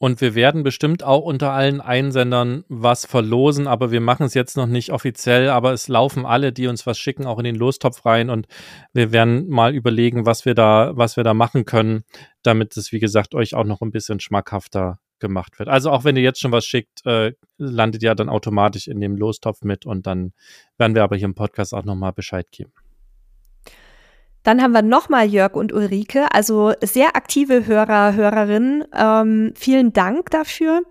Und wir werden bestimmt auch unter allen Einsendern was verlosen, aber wir machen es jetzt noch nicht offiziell, aber es laufen alle, die uns was schicken, auch in den Lostopf rein und wir werden mal überlegen, was wir da, was wir da machen können, damit es, wie gesagt, euch auch noch ein bisschen schmackhafter gemacht wird. Also auch wenn ihr jetzt schon was schickt, äh, landet ja dann automatisch in dem Lostopf mit und dann werden wir aber hier im Podcast auch nochmal Bescheid geben. Dann haben wir nochmal Jörg und Ulrike, also sehr aktive Hörer, Hörerinnen. Ähm, vielen Dank dafür.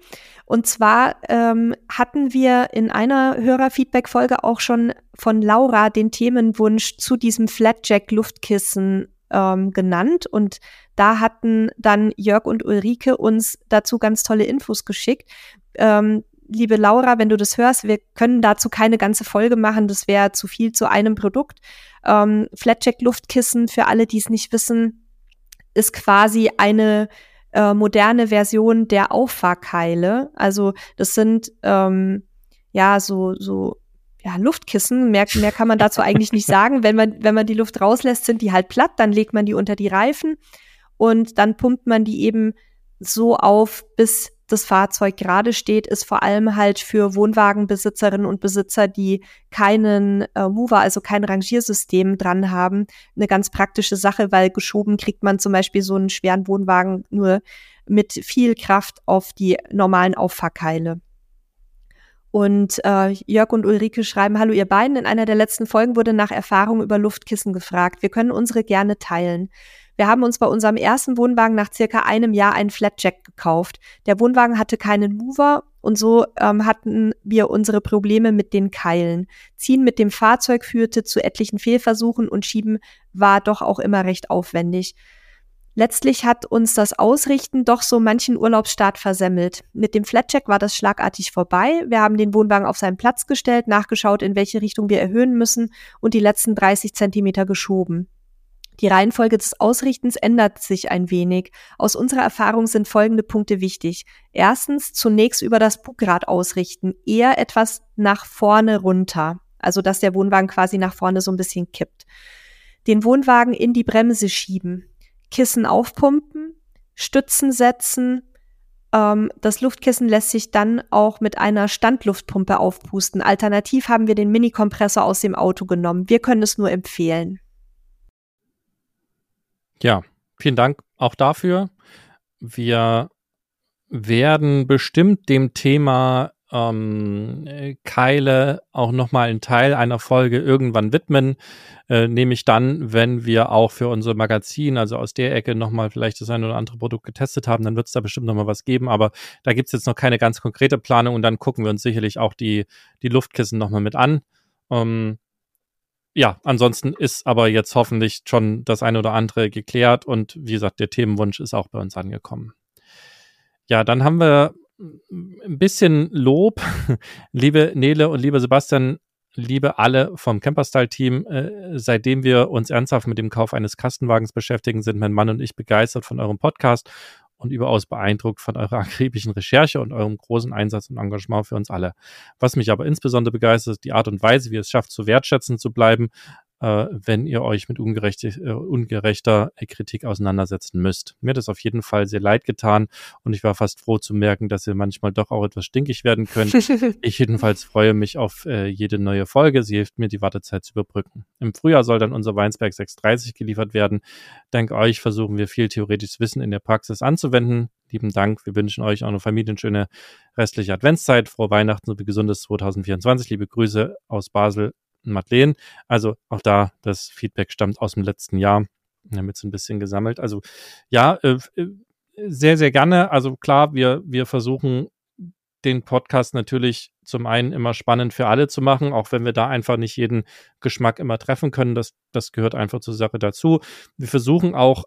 Und zwar ähm, hatten wir in einer Hörerfeedback-Folge auch schon von Laura den Themenwunsch zu diesem Flatjack-Luftkissen ähm, genannt. Und da hatten dann Jörg und Ulrike uns dazu ganz tolle Infos geschickt. Ähm, liebe Laura, wenn du das hörst, wir können dazu keine ganze Folge machen, das wäre zu viel zu einem Produkt. Ähm, Flatjack Luftkissen, für alle, die es nicht wissen, ist quasi eine äh, moderne Version der Auffahrkeile. Also das sind ähm, ja so, so ja, Luftkissen, mehr, mehr kann man dazu eigentlich nicht sagen. Wenn man, wenn man die Luft rauslässt, sind die halt platt, dann legt man die unter die Reifen und dann pumpt man die eben so auf, bis das Fahrzeug gerade steht, ist vor allem halt für Wohnwagenbesitzerinnen und Besitzer, die keinen äh, Mover, also kein Rangiersystem dran haben, eine ganz praktische Sache, weil geschoben kriegt man zum Beispiel so einen schweren Wohnwagen nur mit viel Kraft auf die normalen Auffahrkeile. Und äh, Jörg und Ulrike schreiben, hallo ihr beiden, in einer der letzten Folgen wurde nach Erfahrung über Luftkissen gefragt. Wir können unsere gerne teilen. Wir haben uns bei unserem ersten Wohnwagen nach circa einem Jahr einen Flatjack gekauft. Der Wohnwagen hatte keinen Mover und so ähm, hatten wir unsere Probleme mit den Keilen. Ziehen mit dem Fahrzeug führte zu etlichen Fehlversuchen und Schieben war doch auch immer recht aufwendig. Letztlich hat uns das Ausrichten doch so manchen Urlaubsstart versemmelt. Mit dem Flatjack war das schlagartig vorbei. Wir haben den Wohnwagen auf seinen Platz gestellt, nachgeschaut, in welche Richtung wir erhöhen müssen und die letzten 30 Zentimeter geschoben. Die Reihenfolge des Ausrichtens ändert sich ein wenig. Aus unserer Erfahrung sind folgende Punkte wichtig. Erstens, zunächst über das Bugrad ausrichten, eher etwas nach vorne runter, also dass der Wohnwagen quasi nach vorne so ein bisschen kippt. Den Wohnwagen in die Bremse schieben, Kissen aufpumpen, Stützen setzen, ähm, das Luftkissen lässt sich dann auch mit einer Standluftpumpe aufpusten. Alternativ haben wir den Mini-Kompressor aus dem Auto genommen. Wir können es nur empfehlen. Ja, vielen Dank auch dafür. Wir werden bestimmt dem Thema ähm, Keile auch nochmal einen Teil einer Folge irgendwann widmen, äh, nämlich dann, wenn wir auch für unser Magazin, also aus der Ecke nochmal vielleicht das eine oder andere Produkt getestet haben, dann wird es da bestimmt nochmal was geben, aber da gibt es jetzt noch keine ganz konkrete Planung und dann gucken wir uns sicherlich auch die, die Luftkissen nochmal mit an. Ähm, ja, ansonsten ist aber jetzt hoffentlich schon das eine oder andere geklärt und wie gesagt, der Themenwunsch ist auch bei uns angekommen. Ja, dann haben wir ein bisschen Lob, liebe Nele und liebe Sebastian, liebe alle vom Camperstyle-Team. Äh, seitdem wir uns ernsthaft mit dem Kauf eines Kastenwagens beschäftigen, sind mein Mann und ich begeistert von eurem Podcast und überaus beeindruckt von eurer akribischen Recherche und eurem großen Einsatz und Engagement für uns alle. Was mich aber insbesondere begeistert, ist die Art und Weise, wie ihr es schafft, so wertschätzend zu bleiben, äh, wenn ihr euch mit ungerechter, äh, ungerechter Kritik auseinandersetzen müsst. Mir hat es auf jeden Fall sehr leid getan und ich war fast froh zu merken, dass ihr manchmal doch auch etwas stinkig werden könnt. ich jedenfalls freue mich auf äh, jede neue Folge. Sie hilft mir, die Wartezeit zu überbrücken. Im Frühjahr soll dann unser Weinsberg 630 geliefert werden. Dank euch versuchen wir viel theoretisches Wissen in der Praxis anzuwenden. Lieben Dank. Wir wünschen euch auch eine familienschöne restliche Adventszeit, frohe Weihnachten sowie gesundes 2024. Liebe Grüße aus Basel, Madeleine. Also auch da, das Feedback stammt aus dem letzten Jahr. Damit so ein bisschen gesammelt. Also ja, äh, äh, sehr, sehr gerne. Also klar, wir, wir versuchen den Podcast natürlich zum einen immer spannend für alle zu machen, auch wenn wir da einfach nicht jeden Geschmack immer treffen können. Das, das gehört einfach zur Sache dazu. Wir versuchen auch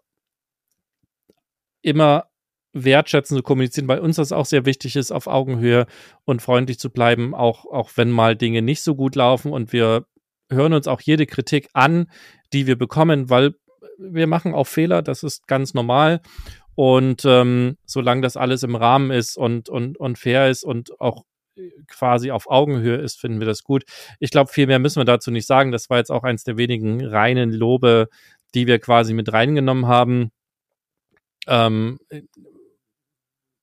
immer wertschätzend zu kommunizieren, weil uns das auch sehr wichtig ist, auf Augenhöhe und freundlich zu bleiben, auch, auch wenn mal Dinge nicht so gut laufen und wir hören uns auch jede Kritik an, die wir bekommen, weil wir machen auch Fehler, das ist ganz normal. Und ähm, solange das alles im Rahmen ist und, und, und fair ist und auch quasi auf Augenhöhe ist, finden wir das gut. Ich glaube, viel mehr müssen wir dazu nicht sagen. Das war jetzt auch eins der wenigen reinen Lobe, die wir quasi mit reingenommen haben. Ähm,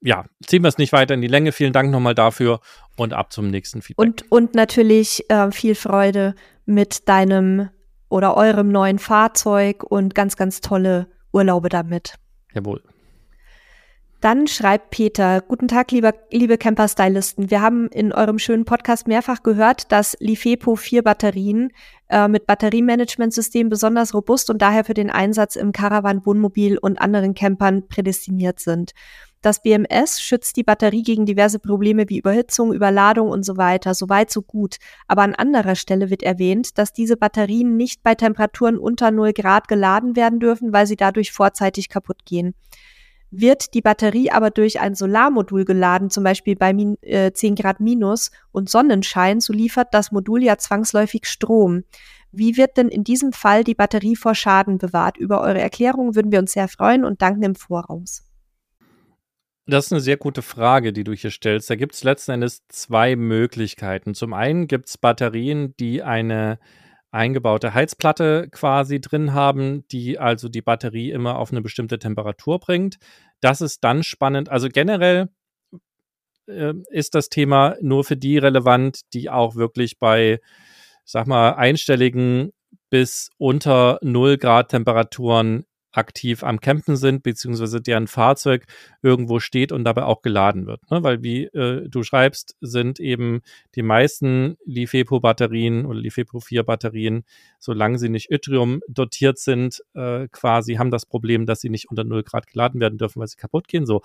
ja, ziehen wir es nicht weiter in die Länge. Vielen Dank nochmal dafür und ab zum nächsten Feedback. Und, und natürlich äh, viel Freude mit deinem oder eurem neuen Fahrzeug und ganz, ganz tolle Urlaube damit. Jawohl. Dann schreibt Peter, guten Tag, lieber, liebe Camper-Stylisten. Wir haben in eurem schönen Podcast mehrfach gehört, dass Lifepo 4 Batterien äh, mit Batteriemanagementsystem besonders robust und daher für den Einsatz im Caravan, Wohnmobil und anderen Campern prädestiniert sind. Das BMS schützt die Batterie gegen diverse Probleme wie Überhitzung, Überladung und so weiter. Soweit so gut. Aber an anderer Stelle wird erwähnt, dass diese Batterien nicht bei Temperaturen unter 0 Grad geladen werden dürfen, weil sie dadurch vorzeitig kaputt gehen. Wird die Batterie aber durch ein Solarmodul geladen, zum Beispiel bei min, äh, 10 Grad minus und Sonnenschein, so liefert das Modul ja zwangsläufig Strom. Wie wird denn in diesem Fall die Batterie vor Schaden bewahrt? Über eure Erklärung würden wir uns sehr freuen und danken im Voraus. Das ist eine sehr gute Frage, die du hier stellst. Da gibt es letzten Endes zwei Möglichkeiten. Zum einen gibt es Batterien, die eine eingebaute Heizplatte quasi drin haben, die also die Batterie immer auf eine bestimmte Temperatur bringt. Das ist dann spannend. Also generell äh, ist das Thema nur für die relevant, die auch wirklich bei, sag mal, einstelligen bis unter 0 Grad Temperaturen aktiv am Campen sind, beziehungsweise deren Fahrzeug irgendwo steht und dabei auch geladen wird. Ne? Weil, wie äh, du schreibst, sind eben die meisten Lifepo-Batterien oder Lifepo 4-Batterien, solange sie nicht Yttrium dotiert sind, äh, quasi haben das Problem, dass sie nicht unter 0 Grad geladen werden dürfen, weil sie kaputt gehen. So.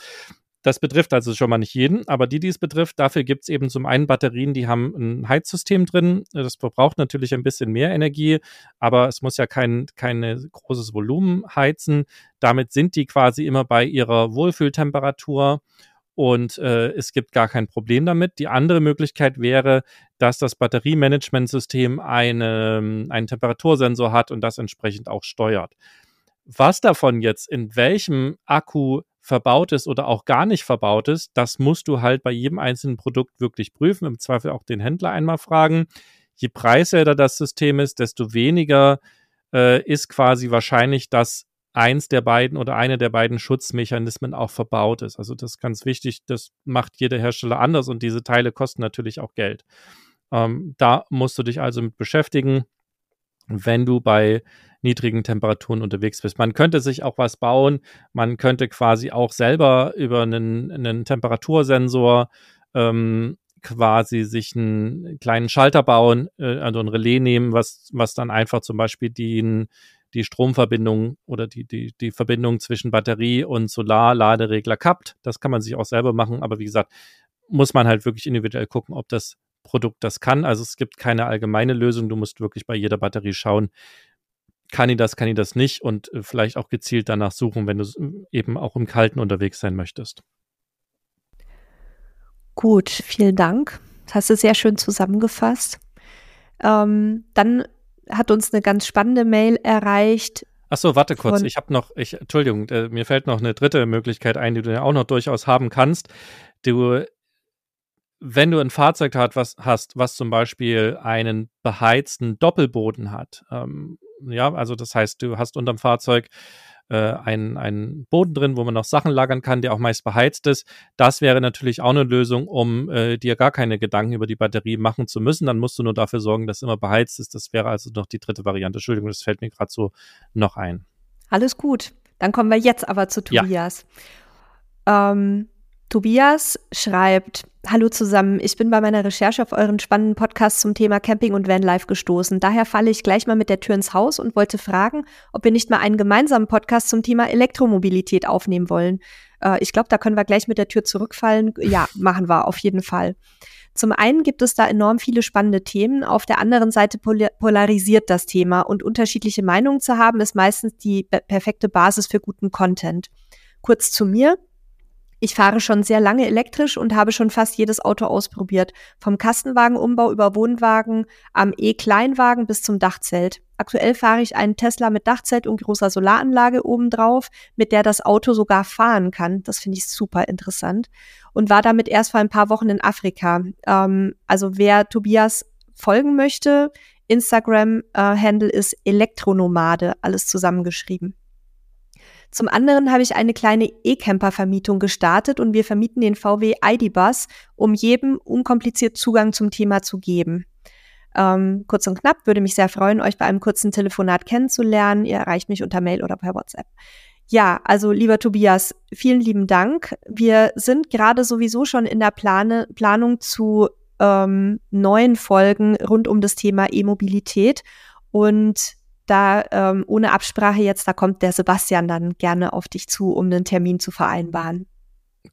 Das betrifft also schon mal nicht jeden, aber die, die es betrifft, dafür gibt es eben zum einen Batterien, die haben ein Heizsystem drin. Das verbraucht natürlich ein bisschen mehr Energie, aber es muss ja kein, kein großes Volumen heizen. Damit sind die quasi immer bei ihrer Wohlfühltemperatur und äh, es gibt gar kein Problem damit. Die andere Möglichkeit wäre, dass das Batteriemanagementsystem eine, einen Temperatursensor hat und das entsprechend auch steuert. Was davon jetzt in welchem Akku verbaut ist oder auch gar nicht verbaut ist, das musst du halt bei jedem einzelnen Produkt wirklich prüfen, im Zweifel auch den Händler einmal fragen. Je preiswerter das System ist, desto weniger äh, ist quasi wahrscheinlich, dass eins der beiden oder eine der beiden Schutzmechanismen auch verbaut ist. Also das ist ganz wichtig, das macht jeder Hersteller anders und diese Teile kosten natürlich auch Geld. Ähm, da musst du dich also mit beschäftigen, wenn du bei niedrigen Temperaturen unterwegs bist. Man könnte sich auch was bauen. Man könnte quasi auch selber über einen, einen Temperatursensor ähm, quasi sich einen kleinen Schalter bauen, äh, also ein Relais nehmen, was, was dann einfach zum Beispiel die, die Stromverbindung oder die, die, die Verbindung zwischen Batterie und Solarladeregler kappt. Das kann man sich auch selber machen, aber wie gesagt, muss man halt wirklich individuell gucken, ob das Produkt das kann. Also es gibt keine allgemeine Lösung. Du musst wirklich bei jeder Batterie schauen, kann ich das, kann ich das nicht und äh, vielleicht auch gezielt danach suchen, wenn du äh, eben auch im Kalten unterwegs sein möchtest. Gut, vielen Dank. Das hast du sehr schön zusammengefasst. Ähm, dann hat uns eine ganz spannende Mail erreicht. Ach so, warte kurz. Ich habe noch, ich, Entschuldigung, äh, mir fällt noch eine dritte Möglichkeit ein, die du ja auch noch durchaus haben kannst. Du, wenn du ein Fahrzeug hast, was, hast, was zum Beispiel einen beheizten Doppelboden hat, ähm, ja, also das heißt, du hast unterm Fahrzeug äh, einen, einen Boden drin, wo man noch Sachen lagern kann, der auch meist beheizt ist. Das wäre natürlich auch eine Lösung, um äh, dir gar keine Gedanken über die Batterie machen zu müssen. Dann musst du nur dafür sorgen, dass immer beheizt ist. Das wäre also noch die dritte Variante. Entschuldigung, das fällt mir gerade so noch ein. Alles gut. Dann kommen wir jetzt aber zu Tobias. Ja. Ähm, Tobias schreibt, Hallo zusammen, ich bin bei meiner Recherche auf euren spannenden Podcast zum Thema Camping und Vanlife gestoßen. Daher falle ich gleich mal mit der Tür ins Haus und wollte fragen, ob wir nicht mal einen gemeinsamen Podcast zum Thema Elektromobilität aufnehmen wollen. Äh, ich glaube, da können wir gleich mit der Tür zurückfallen. Ja, machen wir auf jeden Fall. Zum einen gibt es da enorm viele spannende Themen. Auf der anderen Seite polarisiert das Thema und unterschiedliche Meinungen zu haben, ist meistens die perfekte Basis für guten Content. Kurz zu mir. Ich fahre schon sehr lange elektrisch und habe schon fast jedes Auto ausprobiert. Vom Kastenwagenumbau über Wohnwagen am E-Kleinwagen bis zum Dachzelt. Aktuell fahre ich einen Tesla mit Dachzelt und großer Solaranlage obendrauf, mit der das Auto sogar fahren kann. Das finde ich super interessant. Und war damit erst vor ein paar Wochen in Afrika. Ähm, also wer Tobias folgen möchte, Instagram-Handle äh, ist Elektronomade, alles zusammengeschrieben. Zum anderen habe ich eine kleine E-Camper-Vermietung gestartet und wir vermieten den VW ID-Bus, um jedem unkompliziert Zugang zum Thema zu geben. Ähm, kurz und knapp, würde mich sehr freuen, euch bei einem kurzen Telefonat kennenzulernen. Ihr erreicht mich unter Mail oder per WhatsApp. Ja, also lieber Tobias, vielen lieben Dank. Wir sind gerade sowieso schon in der Plane, Planung zu ähm, neuen Folgen rund um das Thema E-Mobilität und da ähm, ohne Absprache jetzt, da kommt der Sebastian dann gerne auf dich zu, um einen Termin zu vereinbaren.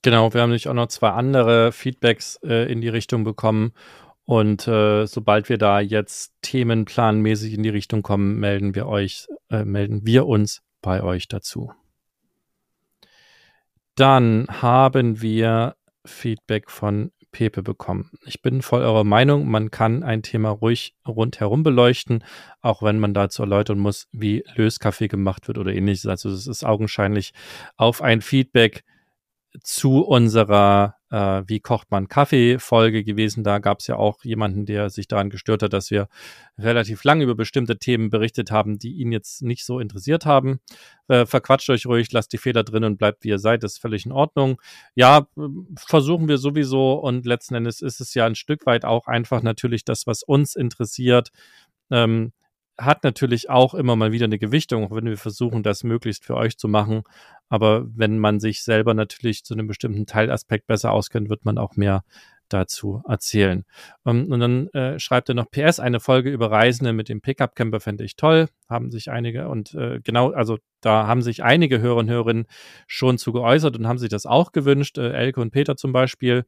Genau, wir haben nämlich auch noch zwei andere Feedbacks äh, in die Richtung bekommen. Und äh, sobald wir da jetzt themenplanmäßig in die Richtung kommen, melden wir euch, äh, melden wir uns bei euch dazu. Dann haben wir Feedback von Pepe bekommen. Ich bin voll eurer Meinung, man kann ein Thema ruhig rundherum beleuchten, auch wenn man dazu erläutern muss, wie Löskaffee gemacht wird oder ähnliches. Also es ist augenscheinlich auf ein Feedback zu unserer äh, Wie kocht man Kaffee-Folge gewesen. Da gab es ja auch jemanden, der sich daran gestört hat, dass wir relativ lang über bestimmte Themen berichtet haben, die ihn jetzt nicht so interessiert haben. Äh, verquatscht euch ruhig, lasst die Feder drin und bleibt wie ihr seid, das ist völlig in Ordnung. Ja, versuchen wir sowieso und letzten Endes ist es ja ein Stück weit auch einfach natürlich das, was uns interessiert. Ähm, hat natürlich auch immer mal wieder eine Gewichtung, auch wenn wir versuchen, das möglichst für euch zu machen. Aber wenn man sich selber natürlich zu einem bestimmten Teilaspekt besser auskennt, wird man auch mehr dazu erzählen. Ähm, und dann äh, schreibt er noch PS, eine Folge über Reisende mit dem Pickup-Camper fände ich toll. Haben sich einige und äh, genau, also da haben sich einige Hörer und Hörerinnen schon zu geäußert und haben sich das auch gewünscht. Äh, Elke und Peter zum Beispiel.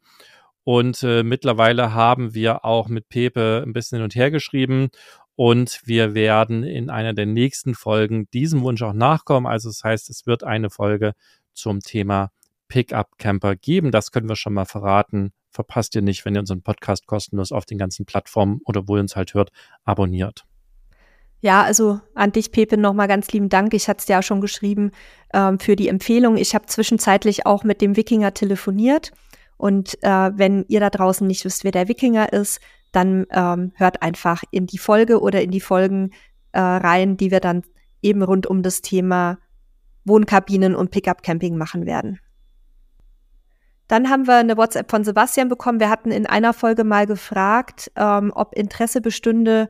Und äh, mittlerweile haben wir auch mit Pepe ein bisschen hin und her geschrieben und wir werden in einer der nächsten Folgen diesem Wunsch auch nachkommen. Also das heißt, es wird eine Folge zum Thema Pickup Camper geben. Das können wir schon mal verraten. Verpasst ihr nicht, wenn ihr unseren Podcast kostenlos auf den ganzen Plattformen oder wo ihr uns halt hört, abonniert. Ja, also an dich, Pepe, nochmal ganz lieben Dank. Ich hatte es auch schon geschrieben ähm, für die Empfehlung. Ich habe zwischenzeitlich auch mit dem Wikinger telefoniert. Und äh, wenn ihr da draußen nicht wisst, wer der Wikinger ist, dann ähm, hört einfach in die Folge oder in die Folgen äh, rein, die wir dann eben rund um das Thema Wohnkabinen und Pickup-Camping machen werden. Dann haben wir eine WhatsApp von Sebastian bekommen. Wir hatten in einer Folge mal gefragt, ähm, ob Interesse bestünde,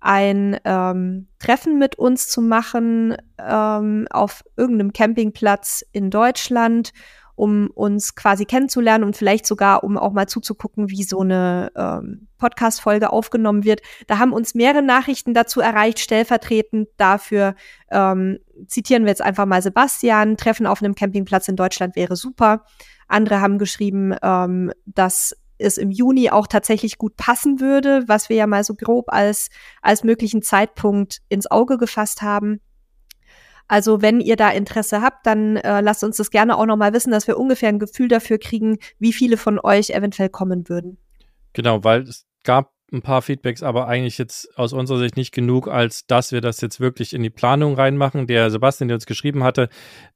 ein ähm, Treffen mit uns zu machen ähm, auf irgendeinem Campingplatz in Deutschland um uns quasi kennenzulernen und vielleicht sogar, um auch mal zuzugucken, wie so eine ähm, Podcast-Folge aufgenommen wird. Da haben uns mehrere Nachrichten dazu erreicht, stellvertretend dafür ähm, zitieren wir jetzt einfach mal Sebastian, Treffen auf einem Campingplatz in Deutschland wäre super. Andere haben geschrieben, ähm, dass es im Juni auch tatsächlich gut passen würde, was wir ja mal so grob als, als möglichen Zeitpunkt ins Auge gefasst haben. Also wenn ihr da Interesse habt, dann äh, lasst uns das gerne auch nochmal wissen, dass wir ungefähr ein Gefühl dafür kriegen, wie viele von euch eventuell kommen würden. Genau, weil es gab ein paar Feedbacks, aber eigentlich jetzt aus unserer Sicht nicht genug, als dass wir das jetzt wirklich in die Planung reinmachen. Der Sebastian, der uns geschrieben hatte,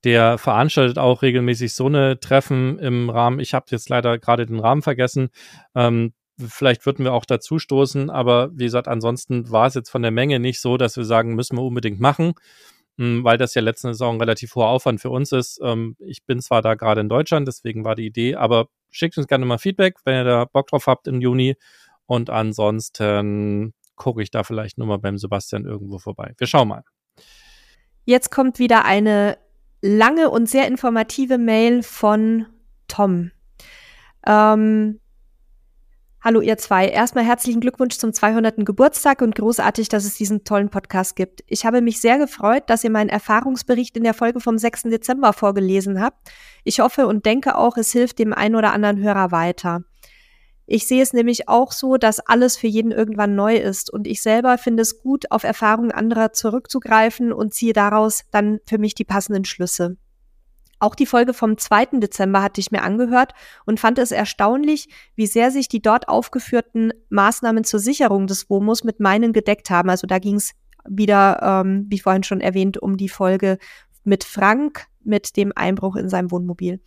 der veranstaltet auch regelmäßig so eine Treffen im Rahmen. Ich habe jetzt leider gerade den Rahmen vergessen. Ähm, vielleicht würden wir auch dazu stoßen, aber wie gesagt, ansonsten war es jetzt von der Menge nicht so, dass wir sagen, müssen wir unbedingt machen. Hm, weil das ja letzte Saison relativ hoher Aufwand für uns ist. Ähm, ich bin zwar da gerade in Deutschland, deswegen war die Idee, aber schickt uns gerne mal Feedback, wenn ihr da Bock drauf habt im Juni. Und ansonsten gucke ich da vielleicht nur mal beim Sebastian irgendwo vorbei. Wir schauen mal. Jetzt kommt wieder eine lange und sehr informative Mail von Tom. Ähm, Hallo ihr zwei. Erstmal herzlichen Glückwunsch zum 200. Geburtstag und großartig, dass es diesen tollen Podcast gibt. Ich habe mich sehr gefreut, dass ihr meinen Erfahrungsbericht in der Folge vom 6. Dezember vorgelesen habt. Ich hoffe und denke auch, es hilft dem einen oder anderen Hörer weiter. Ich sehe es nämlich auch so, dass alles für jeden irgendwann neu ist und ich selber finde es gut, auf Erfahrungen anderer zurückzugreifen und ziehe daraus dann für mich die passenden Schlüsse. Auch die Folge vom 2. Dezember hatte ich mir angehört und fand es erstaunlich, wie sehr sich die dort aufgeführten Maßnahmen zur Sicherung des WOMUS mit meinen gedeckt haben. Also da ging es wieder, ähm, wie vorhin schon erwähnt, um die Folge mit Frank mit dem Einbruch in seinem Wohnmobil.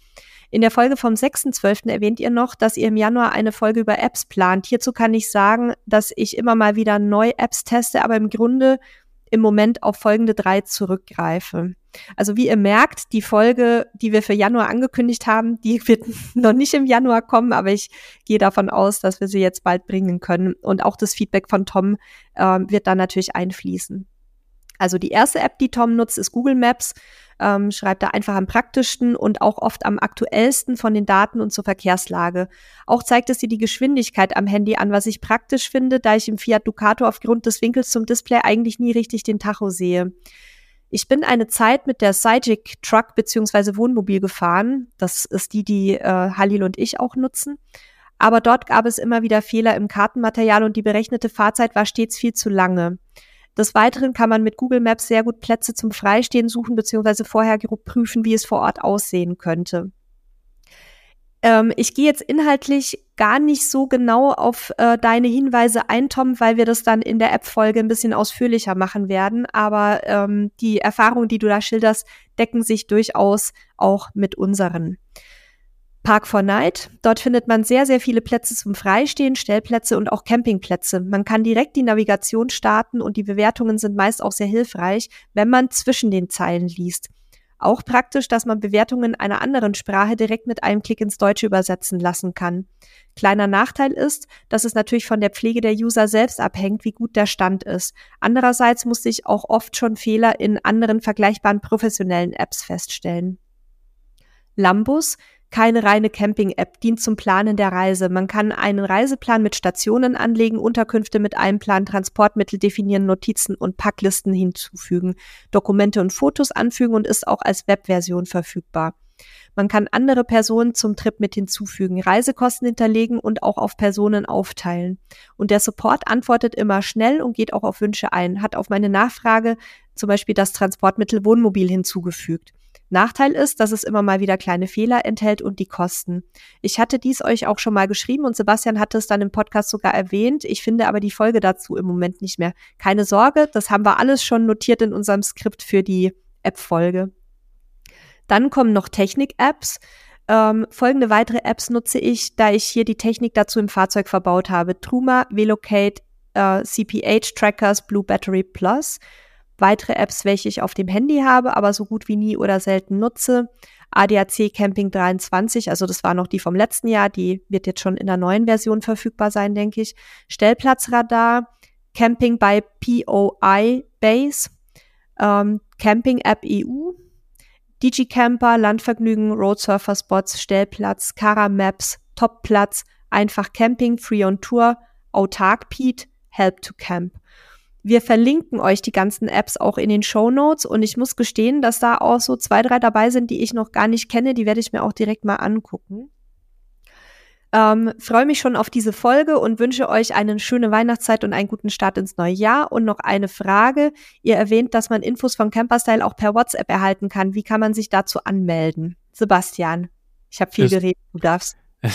In der Folge vom 6.12. erwähnt ihr noch, dass ihr im Januar eine Folge über Apps plant. Hierzu kann ich sagen, dass ich immer mal wieder neue Apps teste, aber im Grunde im Moment auf folgende drei zurückgreife. Also wie ihr merkt, die Folge, die wir für Januar angekündigt haben, die wird noch nicht im Januar kommen, aber ich gehe davon aus, dass wir sie jetzt bald bringen können. Und auch das Feedback von Tom äh, wird da natürlich einfließen. Also die erste App, die Tom nutzt, ist Google Maps ähm, schreibt er einfach am praktischsten und auch oft am aktuellsten von den Daten und zur Verkehrslage. Auch zeigt es dir die Geschwindigkeit am Handy an, was ich praktisch finde, da ich im Fiat Ducato aufgrund des Winkels zum Display eigentlich nie richtig den Tacho sehe. Ich bin eine Zeit mit der Cyjic Truck beziehungsweise Wohnmobil gefahren. Das ist die, die äh, Halil und ich auch nutzen. Aber dort gab es immer wieder Fehler im Kartenmaterial und die berechnete Fahrzeit war stets viel zu lange. Des Weiteren kann man mit Google Maps sehr gut Plätze zum Freistehen suchen bzw. vorher prüfen, wie es vor Ort aussehen könnte. Ähm, ich gehe jetzt inhaltlich gar nicht so genau auf äh, deine Hinweise ein, Tom, weil wir das dann in der App-Folge ein bisschen ausführlicher machen werden. Aber ähm, die Erfahrungen, die du da schilderst, decken sich durchaus auch mit unseren. Park for Night. Dort findet man sehr, sehr viele Plätze zum Freistehen, Stellplätze und auch Campingplätze. Man kann direkt die Navigation starten und die Bewertungen sind meist auch sehr hilfreich, wenn man zwischen den Zeilen liest. Auch praktisch, dass man Bewertungen einer anderen Sprache direkt mit einem Klick ins Deutsche übersetzen lassen kann. Kleiner Nachteil ist, dass es natürlich von der Pflege der User selbst abhängt, wie gut der Stand ist. Andererseits musste ich auch oft schon Fehler in anderen vergleichbaren professionellen Apps feststellen. Lambus keine reine Camping-App, dient zum Planen der Reise. Man kann einen Reiseplan mit Stationen anlegen, Unterkünfte mit einem Plan, Transportmittel definieren, Notizen und Packlisten hinzufügen, Dokumente und Fotos anfügen und ist auch als Webversion verfügbar. Man kann andere Personen zum Trip mit hinzufügen, Reisekosten hinterlegen und auch auf Personen aufteilen. Und der Support antwortet immer schnell und geht auch auf Wünsche ein, hat auf meine Nachfrage zum Beispiel das Transportmittel Wohnmobil hinzugefügt. Nachteil ist, dass es immer mal wieder kleine Fehler enthält und die Kosten. Ich hatte dies euch auch schon mal geschrieben und Sebastian hatte es dann im Podcast sogar erwähnt. Ich finde aber die Folge dazu im Moment nicht mehr. Keine Sorge, das haben wir alles schon notiert in unserem Skript für die App-Folge. Dann kommen noch Technik-Apps. Ähm, folgende weitere Apps nutze ich, da ich hier die Technik dazu im Fahrzeug verbaut habe. Truma, Velocate, äh, CPH Trackers, Blue Battery Plus weitere Apps, welche ich auf dem Handy habe, aber so gut wie nie oder selten nutze. ADAC Camping 23, also das war noch die vom letzten Jahr, die wird jetzt schon in der neuen Version verfügbar sein, denke ich. Stellplatzradar, Camping bei POI Base, ähm, Camping App EU, Digicamper, Landvergnügen, Roadsurfer Spots, Stellplatz, Caramaps, Topplatz, Einfach Camping, Free on Tour, Autark Pete, Help to Camp. Wir verlinken euch die ganzen Apps auch in den Show Notes und ich muss gestehen, dass da auch so zwei, drei dabei sind, die ich noch gar nicht kenne. Die werde ich mir auch direkt mal angucken. Ähm, freue mich schon auf diese Folge und wünsche euch eine schöne Weihnachtszeit und einen guten Start ins neue Jahr. Und noch eine Frage. Ihr erwähnt, dass man Infos von Camperstyle auch per WhatsApp erhalten kann. Wie kann man sich dazu anmelden? Sebastian, ich habe viel geredet, du darfst.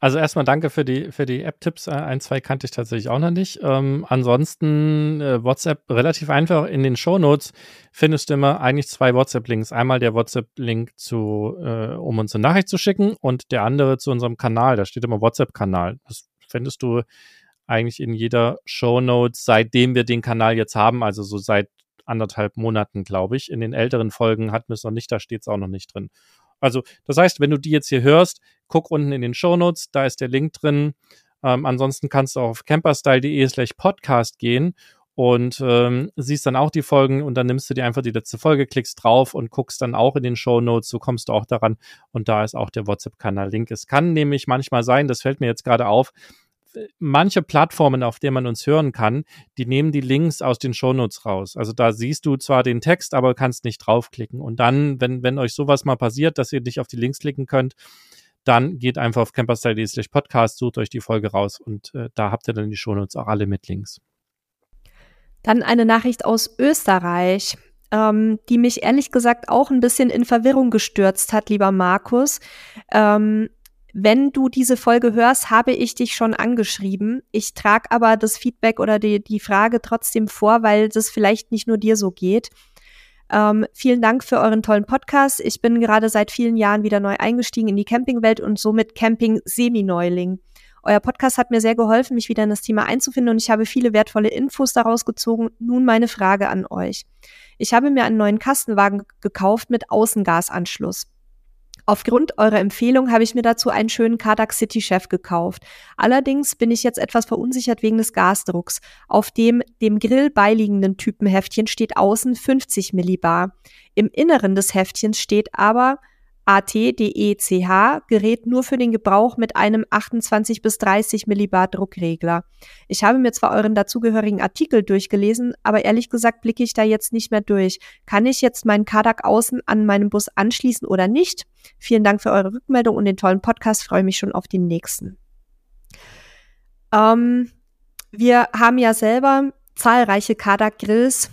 Also erstmal danke für die, für die App-Tipps. Äh, ein, zwei kannte ich tatsächlich auch noch nicht. Ähm, ansonsten äh, WhatsApp relativ einfach. In den Show Notes findest du immer eigentlich zwei WhatsApp-Links. Einmal der WhatsApp-Link zu, äh, um uns eine Nachricht zu schicken und der andere zu unserem Kanal. Da steht immer WhatsApp-Kanal. Das findest du eigentlich in jeder Show Notes, seitdem wir den Kanal jetzt haben, also so seit anderthalb Monaten, glaube ich. In den älteren Folgen hatten wir es noch nicht, da steht es auch noch nicht drin. Also, das heißt, wenn du die jetzt hier hörst, guck unten in den Show Notes, da ist der Link drin. Ähm, ansonsten kannst du auf camperstyle.de slash podcast gehen und ähm, siehst dann auch die Folgen und dann nimmst du dir einfach die letzte Folge, klickst drauf und guckst dann auch in den Show Notes, so kommst du auch daran und da ist auch der WhatsApp-Kanal-Link. Es kann nämlich manchmal sein, das fällt mir jetzt gerade auf, manche Plattformen, auf denen man uns hören kann, die nehmen die Links aus den Shownotes raus. Also da siehst du zwar den Text, aber kannst nicht draufklicken. Und dann, wenn, wenn euch sowas mal passiert, dass ihr nicht auf die Links klicken könnt, dann geht einfach auf camperstyle.de slash podcast, sucht euch die Folge raus und äh, da habt ihr dann die Shownotes auch alle mit Links. Dann eine Nachricht aus Österreich. ähm, die mich ehrlich gesagt auch ein bisschen in Verwirrung gestürzt hat, lieber Markus. Ähm, wenn du diese Folge hörst, habe ich dich schon angeschrieben. Ich trage aber das Feedback oder die, die Frage trotzdem vor, weil das vielleicht nicht nur dir so geht. Ähm, vielen Dank für euren tollen Podcast. Ich bin gerade seit vielen Jahren wieder neu eingestiegen in die Campingwelt und somit Camping-Semi-Neuling. Euer Podcast hat mir sehr geholfen, mich wieder in das Thema einzufinden und ich habe viele wertvolle Infos daraus gezogen. Nun meine Frage an euch. Ich habe mir einen neuen Kastenwagen gekauft mit Außengasanschluss. Aufgrund eurer Empfehlung habe ich mir dazu einen schönen Kardak City Chef gekauft. Allerdings bin ich jetzt etwas verunsichert wegen des Gasdrucks. Auf dem dem Grill beiliegenden Typenheftchen steht außen 50 Millibar. Im Inneren des Heftchens steht aber ATDECH Gerät nur für den Gebrauch mit einem 28 bis 30 Millibar Druckregler. Ich habe mir zwar euren dazugehörigen Artikel durchgelesen, aber ehrlich gesagt blicke ich da jetzt nicht mehr durch. Kann ich jetzt meinen Kadak außen an meinem Bus anschließen oder nicht? Vielen Dank für eure Rückmeldung und den tollen Podcast. Freue mich schon auf den nächsten. Ähm, wir haben ja selber zahlreiche Kadak Grills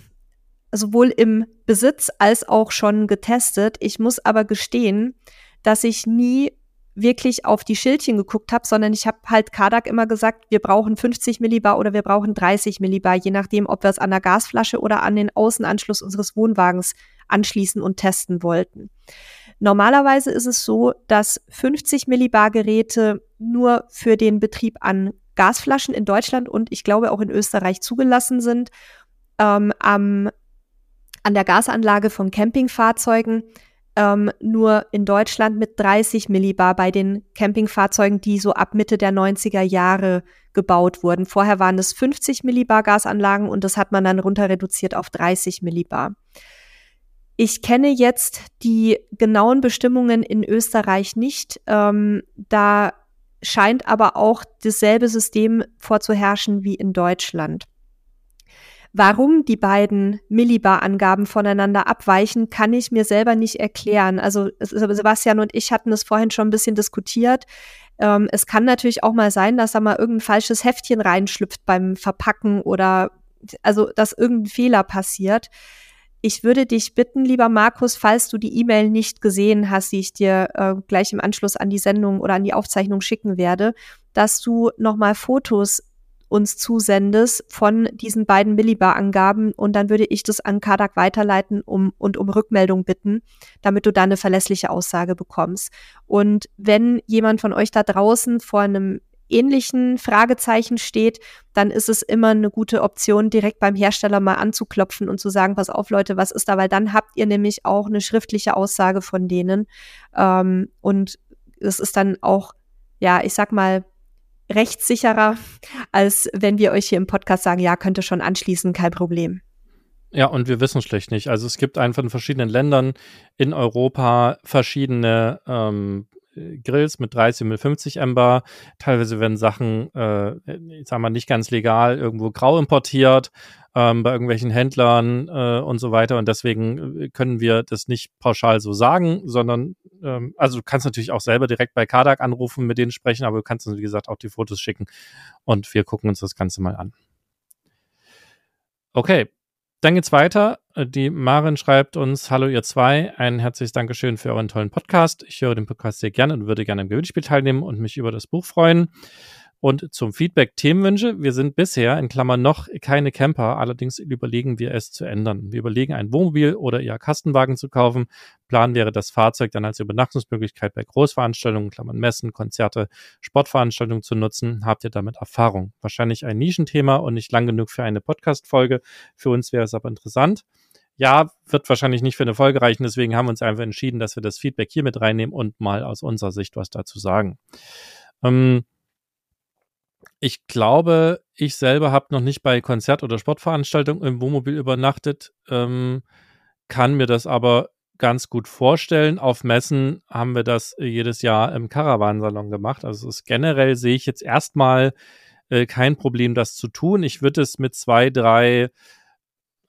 sowohl im Besitz als auch schon getestet. Ich muss aber gestehen, dass ich nie wirklich auf die Schildchen geguckt habe, sondern ich habe halt Kadak immer gesagt, wir brauchen 50 Millibar oder wir brauchen 30 Millibar, je nachdem, ob wir es an der Gasflasche oder an den Außenanschluss unseres Wohnwagens anschließen und testen wollten. Normalerweise ist es so, dass 50 Millibar Geräte nur für den Betrieb an Gasflaschen in Deutschland und ich glaube auch in Österreich zugelassen sind. Ähm, am an der Gasanlage von Campingfahrzeugen ähm, nur in Deutschland mit 30 Millibar bei den Campingfahrzeugen, die so ab Mitte der 90er Jahre gebaut wurden. Vorher waren es 50 Millibar Gasanlagen und das hat man dann runter reduziert auf 30 Millibar. Ich kenne jetzt die genauen Bestimmungen in Österreich nicht. Ähm, da scheint aber auch dasselbe System vorzuherrschen wie in Deutschland. Warum die beiden Millibar-Angaben voneinander abweichen, kann ich mir selber nicht erklären. Also Sebastian und ich hatten es vorhin schon ein bisschen diskutiert. Ähm, es kann natürlich auch mal sein, dass da mal irgendein falsches Heftchen reinschlüpft beim Verpacken oder also dass irgendein Fehler passiert. Ich würde dich bitten, lieber Markus, falls du die E-Mail nicht gesehen hast, die ich dir äh, gleich im Anschluss an die Sendung oder an die Aufzeichnung schicken werde, dass du nochmal Fotos uns zusendest von diesen beiden Millibar-Angaben und dann würde ich das an Kadak weiterleiten um, und um Rückmeldung bitten, damit du da eine verlässliche Aussage bekommst. Und wenn jemand von euch da draußen vor einem ähnlichen Fragezeichen steht, dann ist es immer eine gute Option, direkt beim Hersteller mal anzuklopfen und zu sagen, pass auf Leute, was ist da, weil dann habt ihr nämlich auch eine schriftliche Aussage von denen. Ähm, und es ist dann auch, ja, ich sag mal, rechtssicherer, als wenn wir euch hier im Podcast sagen, ja, könnte schon anschließen, kein Problem. Ja, und wir wissen schlecht nicht. Also es gibt einfach in verschiedenen Ländern in Europa verschiedene ähm, Grills mit 30 mit 50 Ember. Teilweise werden Sachen, äh, ich sag mal, nicht ganz legal irgendwo grau importiert ähm, bei irgendwelchen Händlern äh, und so weiter. Und deswegen äh, können wir das nicht pauschal so sagen, sondern ähm, also du kannst natürlich auch selber direkt bei Kadak anrufen, mit denen sprechen, aber du kannst uns, wie gesagt, auch die Fotos schicken und wir gucken uns das Ganze mal an. Okay, dann geht's weiter. Die Marin schreibt uns, hallo ihr zwei, ein herzliches Dankeschön für euren tollen Podcast. Ich höre den Podcast sehr gerne und würde gerne im Gewinnspiel teilnehmen und mich über das Buch freuen. Und zum Feedback Themenwünsche. Wir sind bisher in Klammern noch keine Camper, allerdings überlegen wir es zu ändern. Wir überlegen ein Wohnmobil oder eher Kastenwagen zu kaufen. Plan wäre das Fahrzeug dann als Übernachtungsmöglichkeit bei Großveranstaltungen, Klammern Messen, Konzerte, Sportveranstaltungen zu nutzen. Habt ihr damit Erfahrung? Wahrscheinlich ein Nischenthema und nicht lang genug für eine Podcast-Folge. Für uns wäre es aber interessant. Ja, wird wahrscheinlich nicht für eine Folge reichen, deswegen haben wir uns einfach entschieden, dass wir das Feedback hier mit reinnehmen und mal aus unserer Sicht was dazu sagen. Ähm, ich glaube, ich selber habe noch nicht bei Konzert- oder Sportveranstaltungen im Wohnmobil übernachtet, ähm, kann mir das aber ganz gut vorstellen. Auf Messen haben wir das jedes Jahr im Caravansalon gemacht. Also generell sehe ich jetzt erstmal äh, kein Problem, das zu tun. Ich würde es mit zwei, drei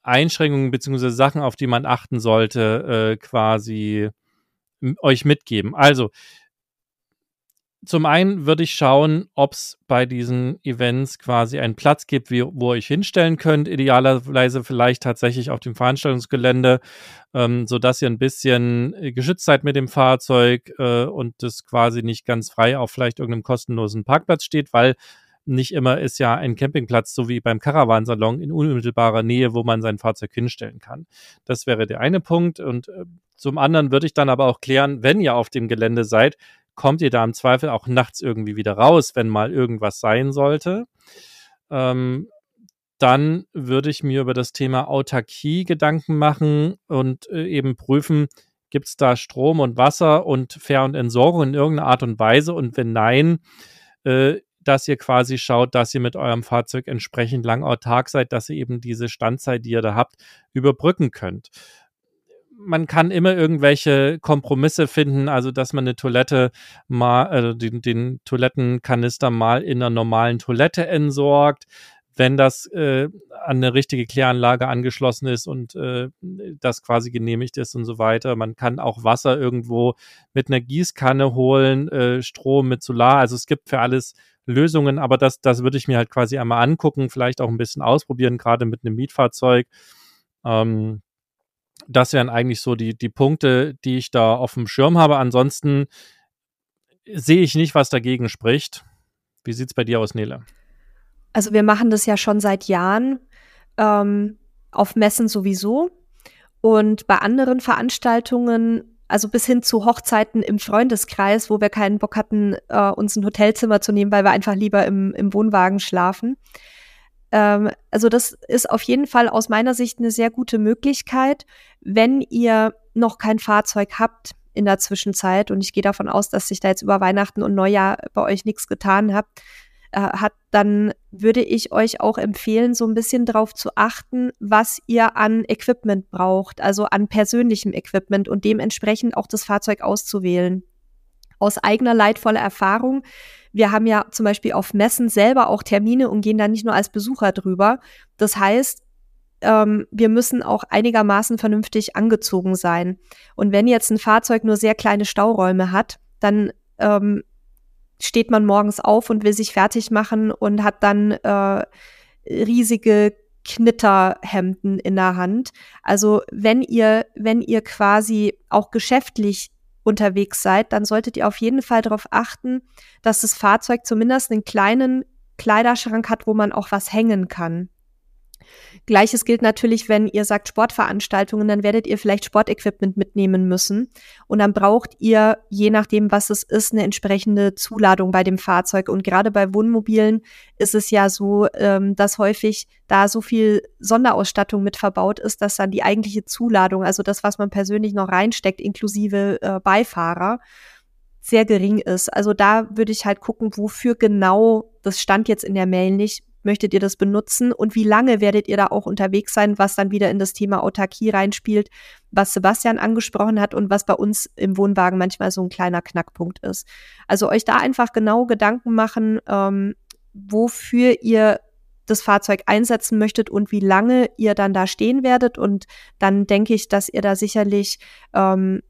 Einschränkungen beziehungsweise Sachen, auf die man achten sollte, äh, quasi euch mitgeben. Also zum einen würde ich schauen, ob es bei diesen Events quasi einen Platz gibt, wie, wo euch hinstellen könnt. Idealerweise vielleicht tatsächlich auf dem Veranstaltungsgelände, ähm, sodass ihr ein bisschen äh, geschützt seid mit dem Fahrzeug äh, und das quasi nicht ganz frei auf vielleicht irgendeinem kostenlosen Parkplatz steht, weil nicht immer ist ja ein Campingplatz, so wie beim Caravansalon, in unmittelbarer Nähe, wo man sein Fahrzeug hinstellen kann. Das wäre der eine Punkt. Und äh, zum anderen würde ich dann aber auch klären, wenn ihr auf dem Gelände seid, kommt ihr da im Zweifel auch nachts irgendwie wieder raus, wenn mal irgendwas sein sollte. Ähm, dann würde ich mir über das Thema Autarkie Gedanken machen und äh, eben prüfen, gibt es da Strom und Wasser und Fair- und Entsorgung in irgendeiner Art und Weise? Und wenn nein, äh, dass ihr quasi schaut, dass ihr mit eurem Fahrzeug entsprechend lang autark seid, dass ihr eben diese Standzeit, die ihr da habt, überbrücken könnt man kann immer irgendwelche Kompromisse finden, also dass man eine Toilette mal, also den, den Toilettenkanister mal in einer normalen Toilette entsorgt, wenn das äh, an eine richtige Kläranlage angeschlossen ist und äh, das quasi genehmigt ist und so weiter. Man kann auch Wasser irgendwo mit einer Gießkanne holen, äh, Strom mit Solar. Also es gibt für alles Lösungen, aber das, das würde ich mir halt quasi einmal angucken, vielleicht auch ein bisschen ausprobieren, gerade mit einem Mietfahrzeug. Ähm, das wären eigentlich so die, die Punkte, die ich da auf dem Schirm habe. Ansonsten sehe ich nicht, was dagegen spricht. Wie sieht es bei dir aus, Nele? Also wir machen das ja schon seit Jahren ähm, auf Messen sowieso und bei anderen Veranstaltungen, also bis hin zu Hochzeiten im Freundeskreis, wo wir keinen Bock hatten, äh, uns ein Hotelzimmer zu nehmen, weil wir einfach lieber im, im Wohnwagen schlafen. Ähm, also das ist auf jeden Fall aus meiner Sicht eine sehr gute Möglichkeit, wenn ihr noch kein Fahrzeug habt in der Zwischenzeit und ich gehe davon aus, dass sich da jetzt über Weihnachten und Neujahr bei euch nichts getan habt, äh, hat, dann würde ich euch auch empfehlen, so ein bisschen darauf zu achten, was ihr an Equipment braucht, also an persönlichem Equipment und dementsprechend auch das Fahrzeug auszuwählen. Aus eigener leidvoller Erfahrung wir haben ja zum Beispiel auf Messen selber auch Termine und gehen da nicht nur als Besucher drüber. Das heißt, ähm, wir müssen auch einigermaßen vernünftig angezogen sein. Und wenn jetzt ein Fahrzeug nur sehr kleine Stauräume hat, dann ähm, steht man morgens auf und will sich fertig machen und hat dann äh, riesige Knitterhemden in der Hand. Also wenn ihr, wenn ihr quasi auch geschäftlich unterwegs seid, dann solltet ihr auf jeden Fall darauf achten, dass das Fahrzeug zumindest einen kleinen Kleiderschrank hat, wo man auch was hängen kann. Gleiches gilt natürlich, wenn ihr sagt Sportveranstaltungen, dann werdet ihr vielleicht Sportequipment mitnehmen müssen. Und dann braucht ihr, je nachdem, was es ist, eine entsprechende Zuladung bei dem Fahrzeug. Und gerade bei Wohnmobilen ist es ja so, ähm, dass häufig da so viel Sonderausstattung mit verbaut ist, dass dann die eigentliche Zuladung, also das, was man persönlich noch reinsteckt, inklusive äh, Beifahrer, sehr gering ist. Also da würde ich halt gucken, wofür genau, das stand jetzt in der Mail nicht, möchtet ihr das benutzen und wie lange werdet ihr da auch unterwegs sein, was dann wieder in das Thema Autarkie reinspielt, was Sebastian angesprochen hat und was bei uns im Wohnwagen manchmal so ein kleiner Knackpunkt ist. Also euch da einfach genau Gedanken machen, ähm, wofür ihr das Fahrzeug einsetzen möchtet und wie lange ihr dann da stehen werdet. Und dann denke ich, dass ihr da sicherlich ähm,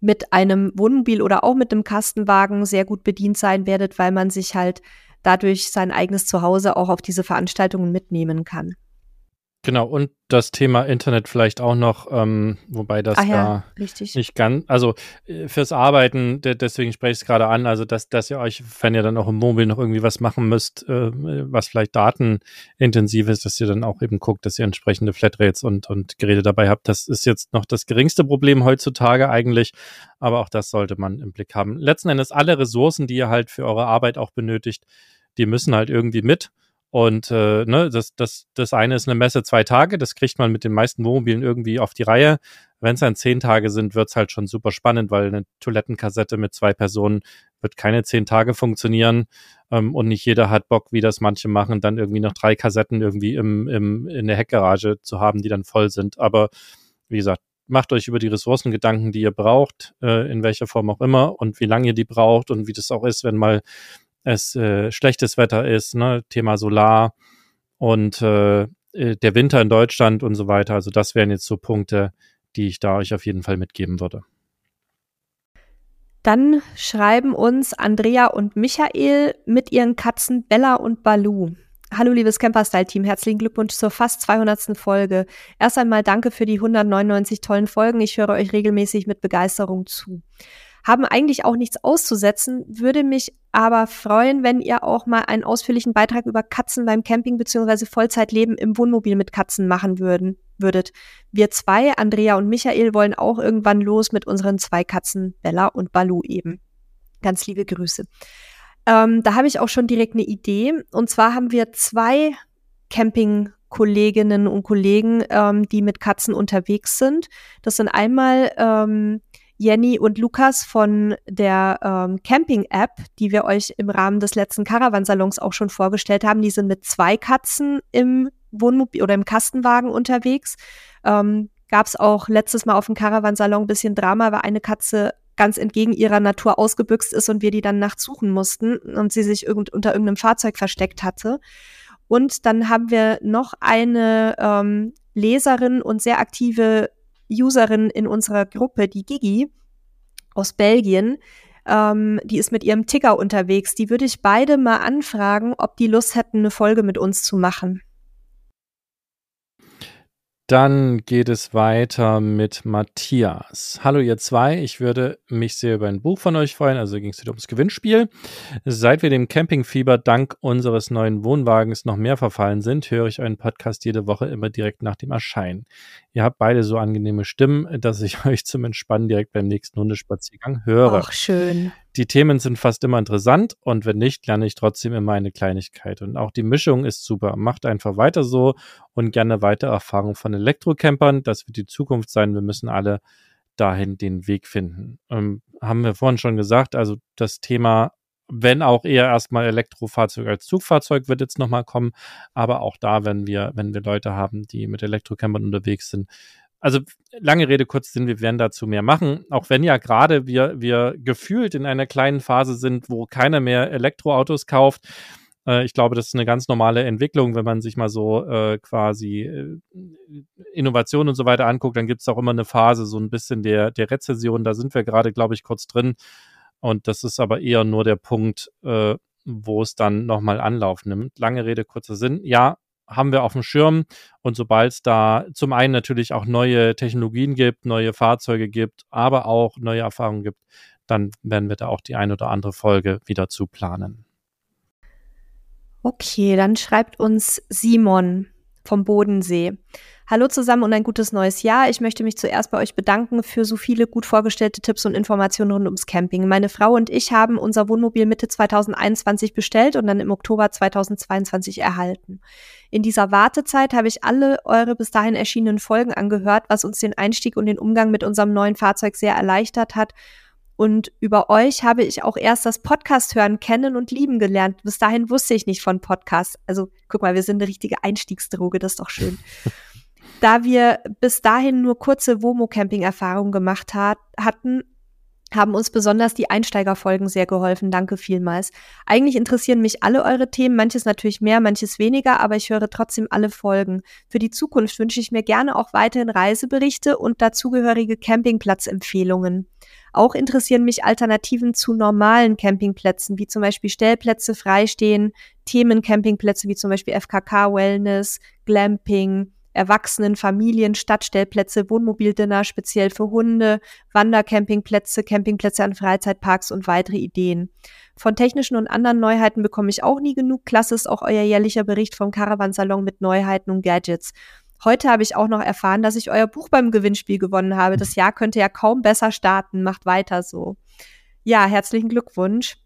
mit einem Wohnmobil oder auch mit einem Kastenwagen sehr gut bedient sein werdet, weil man sich halt dadurch sein eigenes Zuhause auch auf diese Veranstaltungen mitnehmen kann. Genau, und das Thema Internet vielleicht auch noch, ähm, wobei das ja, da richtig. nicht ganz, also äh, fürs Arbeiten, de deswegen spreche ich es gerade an, also dass, dass ihr euch, wenn ihr dann auch im Mobil noch irgendwie was machen müsst, äh, was vielleicht datenintensiv ist, dass ihr dann auch eben guckt, dass ihr entsprechende Flatrates und, und Geräte dabei habt. Das ist jetzt noch das geringste Problem heutzutage eigentlich, aber auch das sollte man im Blick haben. Letzten Endes alle Ressourcen, die ihr halt für eure Arbeit auch benötigt, die müssen halt irgendwie mit. Und äh, ne, das, das, das eine ist eine Messe zwei Tage, das kriegt man mit den meisten Wohnmobilen irgendwie auf die Reihe. Wenn es dann zehn Tage sind, wird's halt schon super spannend, weil eine Toilettenkassette mit zwei Personen wird keine zehn Tage funktionieren. Ähm, und nicht jeder hat Bock, wie das manche machen, dann irgendwie noch drei Kassetten irgendwie im, im, in der Heckgarage zu haben, die dann voll sind. Aber wie gesagt, macht euch über die Ressourcen Gedanken, die ihr braucht, äh, in welcher Form auch immer und wie lange ihr die braucht und wie das auch ist, wenn mal es äh, schlechtes Wetter ist, ne? Thema Solar und äh, äh, der Winter in Deutschland und so weiter. Also das wären jetzt so Punkte, die ich da euch auf jeden Fall mitgeben würde. Dann schreiben uns Andrea und Michael mit ihren Katzen Bella und Balu. Hallo liebes Camperstyle-Team, herzlichen Glückwunsch zur fast 200. Folge. Erst einmal danke für die 199 tollen Folgen. Ich höre euch regelmäßig mit Begeisterung zu. Haben eigentlich auch nichts auszusetzen, würde mich aber freuen, wenn ihr auch mal einen ausführlichen Beitrag über Katzen beim Camping bzw. Vollzeitleben im Wohnmobil mit Katzen machen würden, würdet. Wir zwei, Andrea und Michael, wollen auch irgendwann los mit unseren zwei Katzen, Bella und Balu eben. Ganz liebe Grüße. Ähm, da habe ich auch schon direkt eine Idee. Und zwar haben wir zwei Campingkolleginnen und Kollegen, ähm, die mit Katzen unterwegs sind. Das sind einmal ähm, Jenny und Lukas von der ähm, Camping-App, die wir euch im Rahmen des letzten Caravansalons auch schon vorgestellt haben. Die sind mit zwei Katzen im Wohnmobil oder im Kastenwagen unterwegs. Ähm, Gab es auch letztes Mal auf dem Caravansalon ein bisschen Drama, weil eine Katze ganz entgegen ihrer Natur ausgebüxt ist und wir die dann nachts suchen mussten und sie sich irgend, unter irgendeinem Fahrzeug versteckt hatte. Und dann haben wir noch eine ähm, Leserin und sehr aktive Userin in unserer Gruppe, die Gigi aus Belgien. Ähm, die ist mit ihrem Ticker unterwegs. Die würde ich beide mal anfragen, ob die Lust hätten, eine Folge mit uns zu machen. Dann geht es weiter mit Matthias. Hallo ihr zwei, ich würde mich sehr über ein Buch von euch freuen, also ging es wieder ums Gewinnspiel. Seit wir dem Campingfieber dank unseres neuen Wohnwagens noch mehr verfallen sind, höre ich euren Podcast jede Woche immer direkt nach dem Erscheinen. Ihr habt beide so angenehme Stimmen, dass ich euch zum Entspannen direkt beim nächsten Hundespaziergang höre. Ach, schön. Die Themen sind fast immer interessant und wenn nicht, lerne ich trotzdem immer eine Kleinigkeit. Und auch die Mischung ist super. Macht einfach weiter so und gerne weiter Erfahrung von Elektrocampern. Das wird die Zukunft sein. Wir müssen alle dahin den Weg finden. Ähm, haben wir vorhin schon gesagt, also das Thema, wenn auch eher erstmal Elektrofahrzeug als Zugfahrzeug wird jetzt nochmal kommen, aber auch da, wenn wir, wenn wir Leute haben, die mit Elektrocampern unterwegs sind, also lange Rede, kurz Sinn, wir werden dazu mehr machen. Auch wenn ja gerade wir, wir gefühlt in einer kleinen Phase sind, wo keiner mehr Elektroautos kauft. Äh, ich glaube, das ist eine ganz normale Entwicklung, wenn man sich mal so äh, quasi äh, Innovation und so weiter anguckt, dann gibt es auch immer eine Phase, so ein bisschen der, der Rezession. Da sind wir gerade, glaube ich, kurz drin. Und das ist aber eher nur der Punkt, äh, wo es dann nochmal Anlauf nimmt. Lange Rede, kurzer Sinn. Ja, haben wir auf dem Schirm. Und sobald es da zum einen natürlich auch neue Technologien gibt, neue Fahrzeuge gibt, aber auch neue Erfahrungen gibt, dann werden wir da auch die ein oder andere Folge wieder zu planen. Okay, dann schreibt uns Simon vom Bodensee. Hallo zusammen und ein gutes neues Jahr. Ich möchte mich zuerst bei euch bedanken für so viele gut vorgestellte Tipps und Informationen rund ums Camping. Meine Frau und ich haben unser Wohnmobil Mitte 2021 bestellt und dann im Oktober 2022 erhalten. In dieser Wartezeit habe ich alle eure bis dahin erschienenen Folgen angehört, was uns den Einstieg und den Umgang mit unserem neuen Fahrzeug sehr erleichtert hat und über euch habe ich auch erst das Podcast hören kennen und lieben gelernt. Bis dahin wusste ich nicht von Podcasts. Also guck mal, wir sind eine richtige Einstiegsdroge, das ist doch schön. Da wir bis dahin nur kurze Womo-Camping-Erfahrungen gemacht hat, hatten, haben uns besonders die Einsteigerfolgen sehr geholfen. Danke vielmals. Eigentlich interessieren mich alle eure Themen, manches natürlich mehr, manches weniger, aber ich höre trotzdem alle Folgen. Für die Zukunft wünsche ich mir gerne auch weiterhin Reiseberichte und dazugehörige Campingplatzempfehlungen. Auch interessieren mich Alternativen zu normalen Campingplätzen, wie zum Beispiel Stellplätze freistehen, Themencampingplätze wie zum Beispiel FKK Wellness, Glamping, Erwachsenen, Familien, Stadtstellplätze, Wohnmobildinner speziell für Hunde, Wandercampingplätze, Campingplätze an Freizeitparks und weitere Ideen. Von technischen und anderen Neuheiten bekomme ich auch nie genug. Klasse ist auch euer jährlicher Bericht vom Caravansalon mit Neuheiten und Gadgets. Heute habe ich auch noch erfahren, dass ich euer Buch beim Gewinnspiel gewonnen habe. Das Jahr könnte ja kaum besser starten. Macht weiter so. Ja, herzlichen Glückwunsch.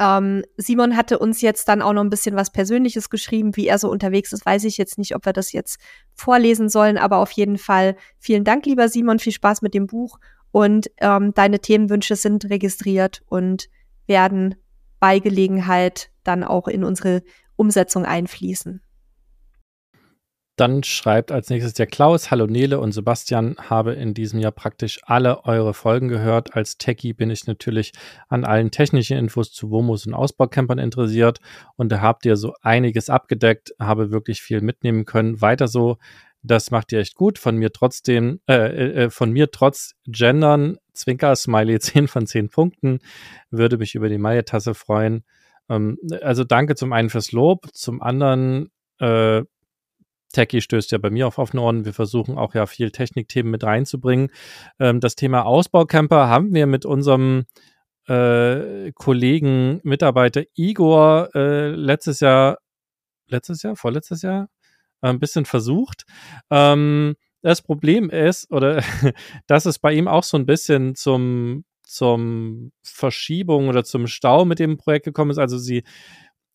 Ähm, Simon hatte uns jetzt dann auch noch ein bisschen was Persönliches geschrieben, wie er so unterwegs ist. Weiß ich jetzt nicht, ob wir das jetzt vorlesen sollen, aber auf jeden Fall vielen Dank, lieber Simon. Viel Spaß mit dem Buch und ähm, deine Themenwünsche sind registriert und werden bei Gelegenheit dann auch in unsere Umsetzung einfließen. Dann schreibt als nächstes der Klaus, Hallo Nele und Sebastian, habe in diesem Jahr praktisch alle eure Folgen gehört. Als Techie bin ich natürlich an allen technischen Infos zu Womos und Ausbaucampern interessiert und da habt ihr so einiges abgedeckt, habe wirklich viel mitnehmen können. Weiter so, das macht ihr echt gut. Von mir trotzdem, äh, äh, von mir trotz Gendern Zwinker-Smiley 10 von 10 Punkten. Würde mich über die Maille-Tasse freuen. Ähm, also danke zum einen fürs Lob, zum anderen äh, Techie stößt ja bei mir auf offene Ohren. Wir versuchen auch ja viel Technikthemen mit reinzubringen. Ähm, das Thema Ausbaucamper haben wir mit unserem äh, Kollegen, Mitarbeiter Igor äh, letztes Jahr, letztes Jahr, vorletztes Jahr, äh, ein bisschen versucht. Ähm, das Problem ist, oder dass es bei ihm auch so ein bisschen zum, zum Verschiebung oder zum Stau mit dem Projekt gekommen ist. Also sie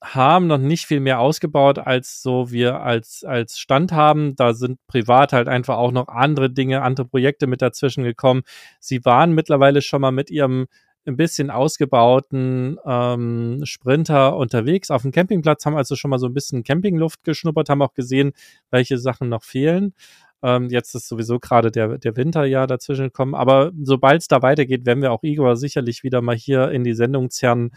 haben noch nicht viel mehr ausgebaut, als so wir als, als Stand haben. Da sind privat halt einfach auch noch andere Dinge, andere Projekte mit dazwischen gekommen. Sie waren mittlerweile schon mal mit ihrem ein bisschen ausgebauten ähm, Sprinter unterwegs auf dem Campingplatz, haben also schon mal so ein bisschen Campingluft geschnuppert, haben auch gesehen, welche Sachen noch fehlen. Ähm, jetzt ist sowieso gerade der, der Winter ja dazwischen gekommen. Aber sobald es da weitergeht, werden wir auch Igor sicherlich wieder mal hier in die Sendung zerren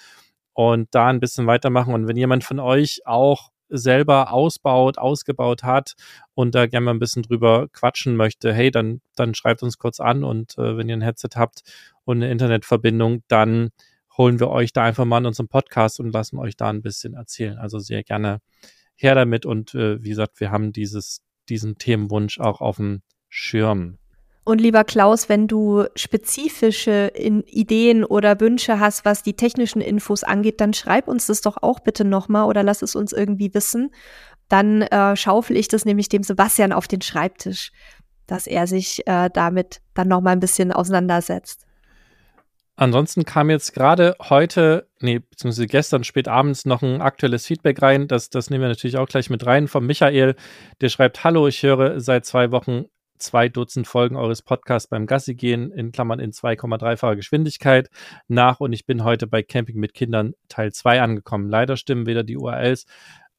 und da ein bisschen weitermachen. Und wenn jemand von euch auch selber ausbaut, ausgebaut hat und da gerne mal ein bisschen drüber quatschen möchte, hey, dann, dann schreibt uns kurz an und äh, wenn ihr ein Headset habt und eine Internetverbindung, dann holen wir euch da einfach mal in unserem Podcast und lassen euch da ein bisschen erzählen. Also sehr gerne her damit und äh, wie gesagt, wir haben dieses, diesen Themenwunsch auch auf dem Schirm. Und lieber Klaus, wenn du spezifische Ideen oder Wünsche hast, was die technischen Infos angeht, dann schreib uns das doch auch bitte nochmal oder lass es uns irgendwie wissen. Dann äh, schaufel ich das nämlich dem Sebastian auf den Schreibtisch, dass er sich äh, damit dann nochmal ein bisschen auseinandersetzt. Ansonsten kam jetzt gerade heute, nee, beziehungsweise gestern spät abends noch ein aktuelles Feedback rein. Das, das nehmen wir natürlich auch gleich mit rein vom Michael. Der schreibt, hallo, ich höre seit zwei Wochen zwei Dutzend Folgen eures Podcasts beim Gassi gehen, in Klammern in 2,3-facher Geschwindigkeit nach und ich bin heute bei Camping mit Kindern Teil 2 angekommen. Leider stimmen weder die URLs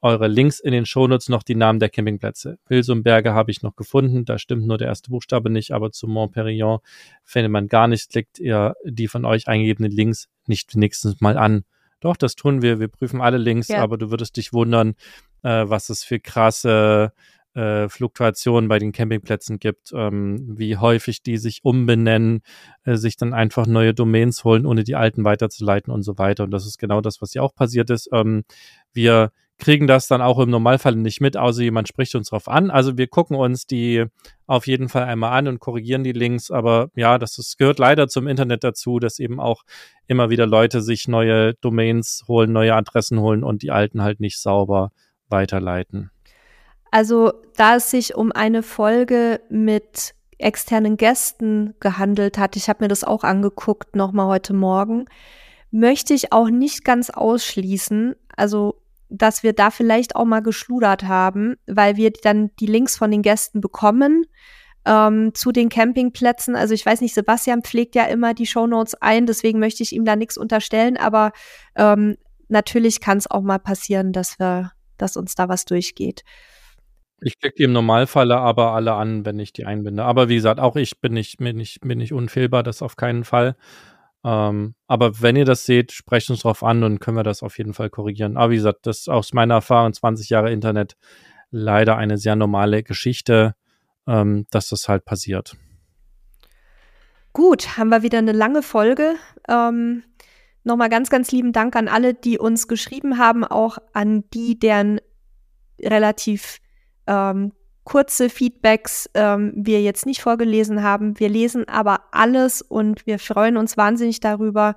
eure Links in den Shownotes noch die Namen der Campingplätze. Wilsumberge habe ich noch gefunden, da stimmt nur der erste Buchstabe nicht, aber zu Montperillon findet man gar nichts, klickt ihr die von euch eingegebenen Links nicht wenigstens mal an. Doch, das tun wir, wir prüfen alle Links, ja. aber du würdest dich wundern, äh, was es für krasse äh, Fluktuationen bei den Campingplätzen gibt, ähm, wie häufig die sich umbenennen, äh, sich dann einfach neue Domains holen, ohne die alten weiterzuleiten und so weiter. Und das ist genau das, was ja auch passiert ist. Ähm, wir kriegen das dann auch im Normalfall nicht mit, außer jemand spricht uns drauf an. Also wir gucken uns die auf jeden Fall einmal an und korrigieren die Links. Aber ja, das ist, gehört leider zum Internet dazu, dass eben auch immer wieder Leute sich neue Domains holen, neue Adressen holen und die alten halt nicht sauber weiterleiten. Also, da es sich um eine Folge mit externen Gästen gehandelt hat, ich habe mir das auch angeguckt, nochmal heute Morgen, möchte ich auch nicht ganz ausschließen, also dass wir da vielleicht auch mal geschludert haben, weil wir dann die Links von den Gästen bekommen ähm, zu den Campingplätzen. Also ich weiß nicht, Sebastian pflegt ja immer die Shownotes ein, deswegen möchte ich ihm da nichts unterstellen, aber ähm, natürlich kann es auch mal passieren, dass wir, dass uns da was durchgeht. Ich klicke die im Normalfall aber alle an, wenn ich die einbinde. Aber wie gesagt, auch ich bin nicht, bin nicht, bin nicht unfehlbar, das auf keinen Fall. Ähm, aber wenn ihr das seht, sprecht uns drauf an und können wir das auf jeden Fall korrigieren. Aber wie gesagt, das ist aus meiner Erfahrung 20 Jahre Internet leider eine sehr normale Geschichte, ähm, dass das halt passiert. Gut, haben wir wieder eine lange Folge. Ähm, Nochmal ganz, ganz lieben Dank an alle, die uns geschrieben haben, auch an die, deren relativ ähm, kurze Feedbacks ähm, wir jetzt nicht vorgelesen haben. Wir lesen aber alles und wir freuen uns wahnsinnig darüber,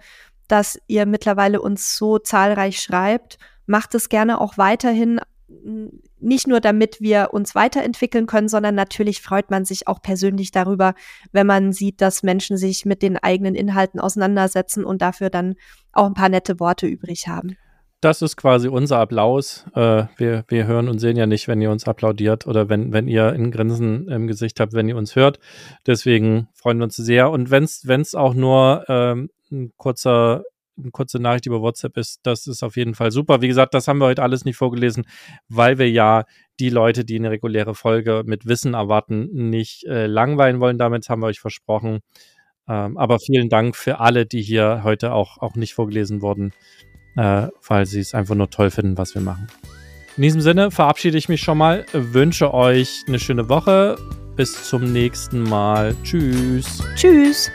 dass ihr mittlerweile uns so zahlreich schreibt. Macht es gerne auch weiterhin, nicht nur damit wir uns weiterentwickeln können, sondern natürlich freut man sich auch persönlich darüber, wenn man sieht, dass Menschen sich mit den eigenen Inhalten auseinandersetzen und dafür dann auch ein paar nette Worte übrig haben das ist quasi unser Applaus. Äh, wir, wir hören und sehen ja nicht, wenn ihr uns applaudiert oder wenn, wenn ihr ein Grinsen im Gesicht habt, wenn ihr uns hört. Deswegen freuen wir uns sehr. Und wenn es auch nur ähm, ein kurzer eine kurze Nachricht über WhatsApp ist, das ist auf jeden Fall super. Wie gesagt, das haben wir heute alles nicht vorgelesen, weil wir ja die Leute, die eine reguläre Folge mit Wissen erwarten, nicht äh, langweilen wollen. Damit haben wir euch versprochen. Ähm, aber vielen Dank für alle, die hier heute auch, auch nicht vorgelesen wurden äh, weil sie es einfach nur toll finden, was wir machen. In diesem Sinne verabschiede ich mich schon mal, wünsche euch eine schöne Woche. Bis zum nächsten Mal. Tschüss. Tschüss.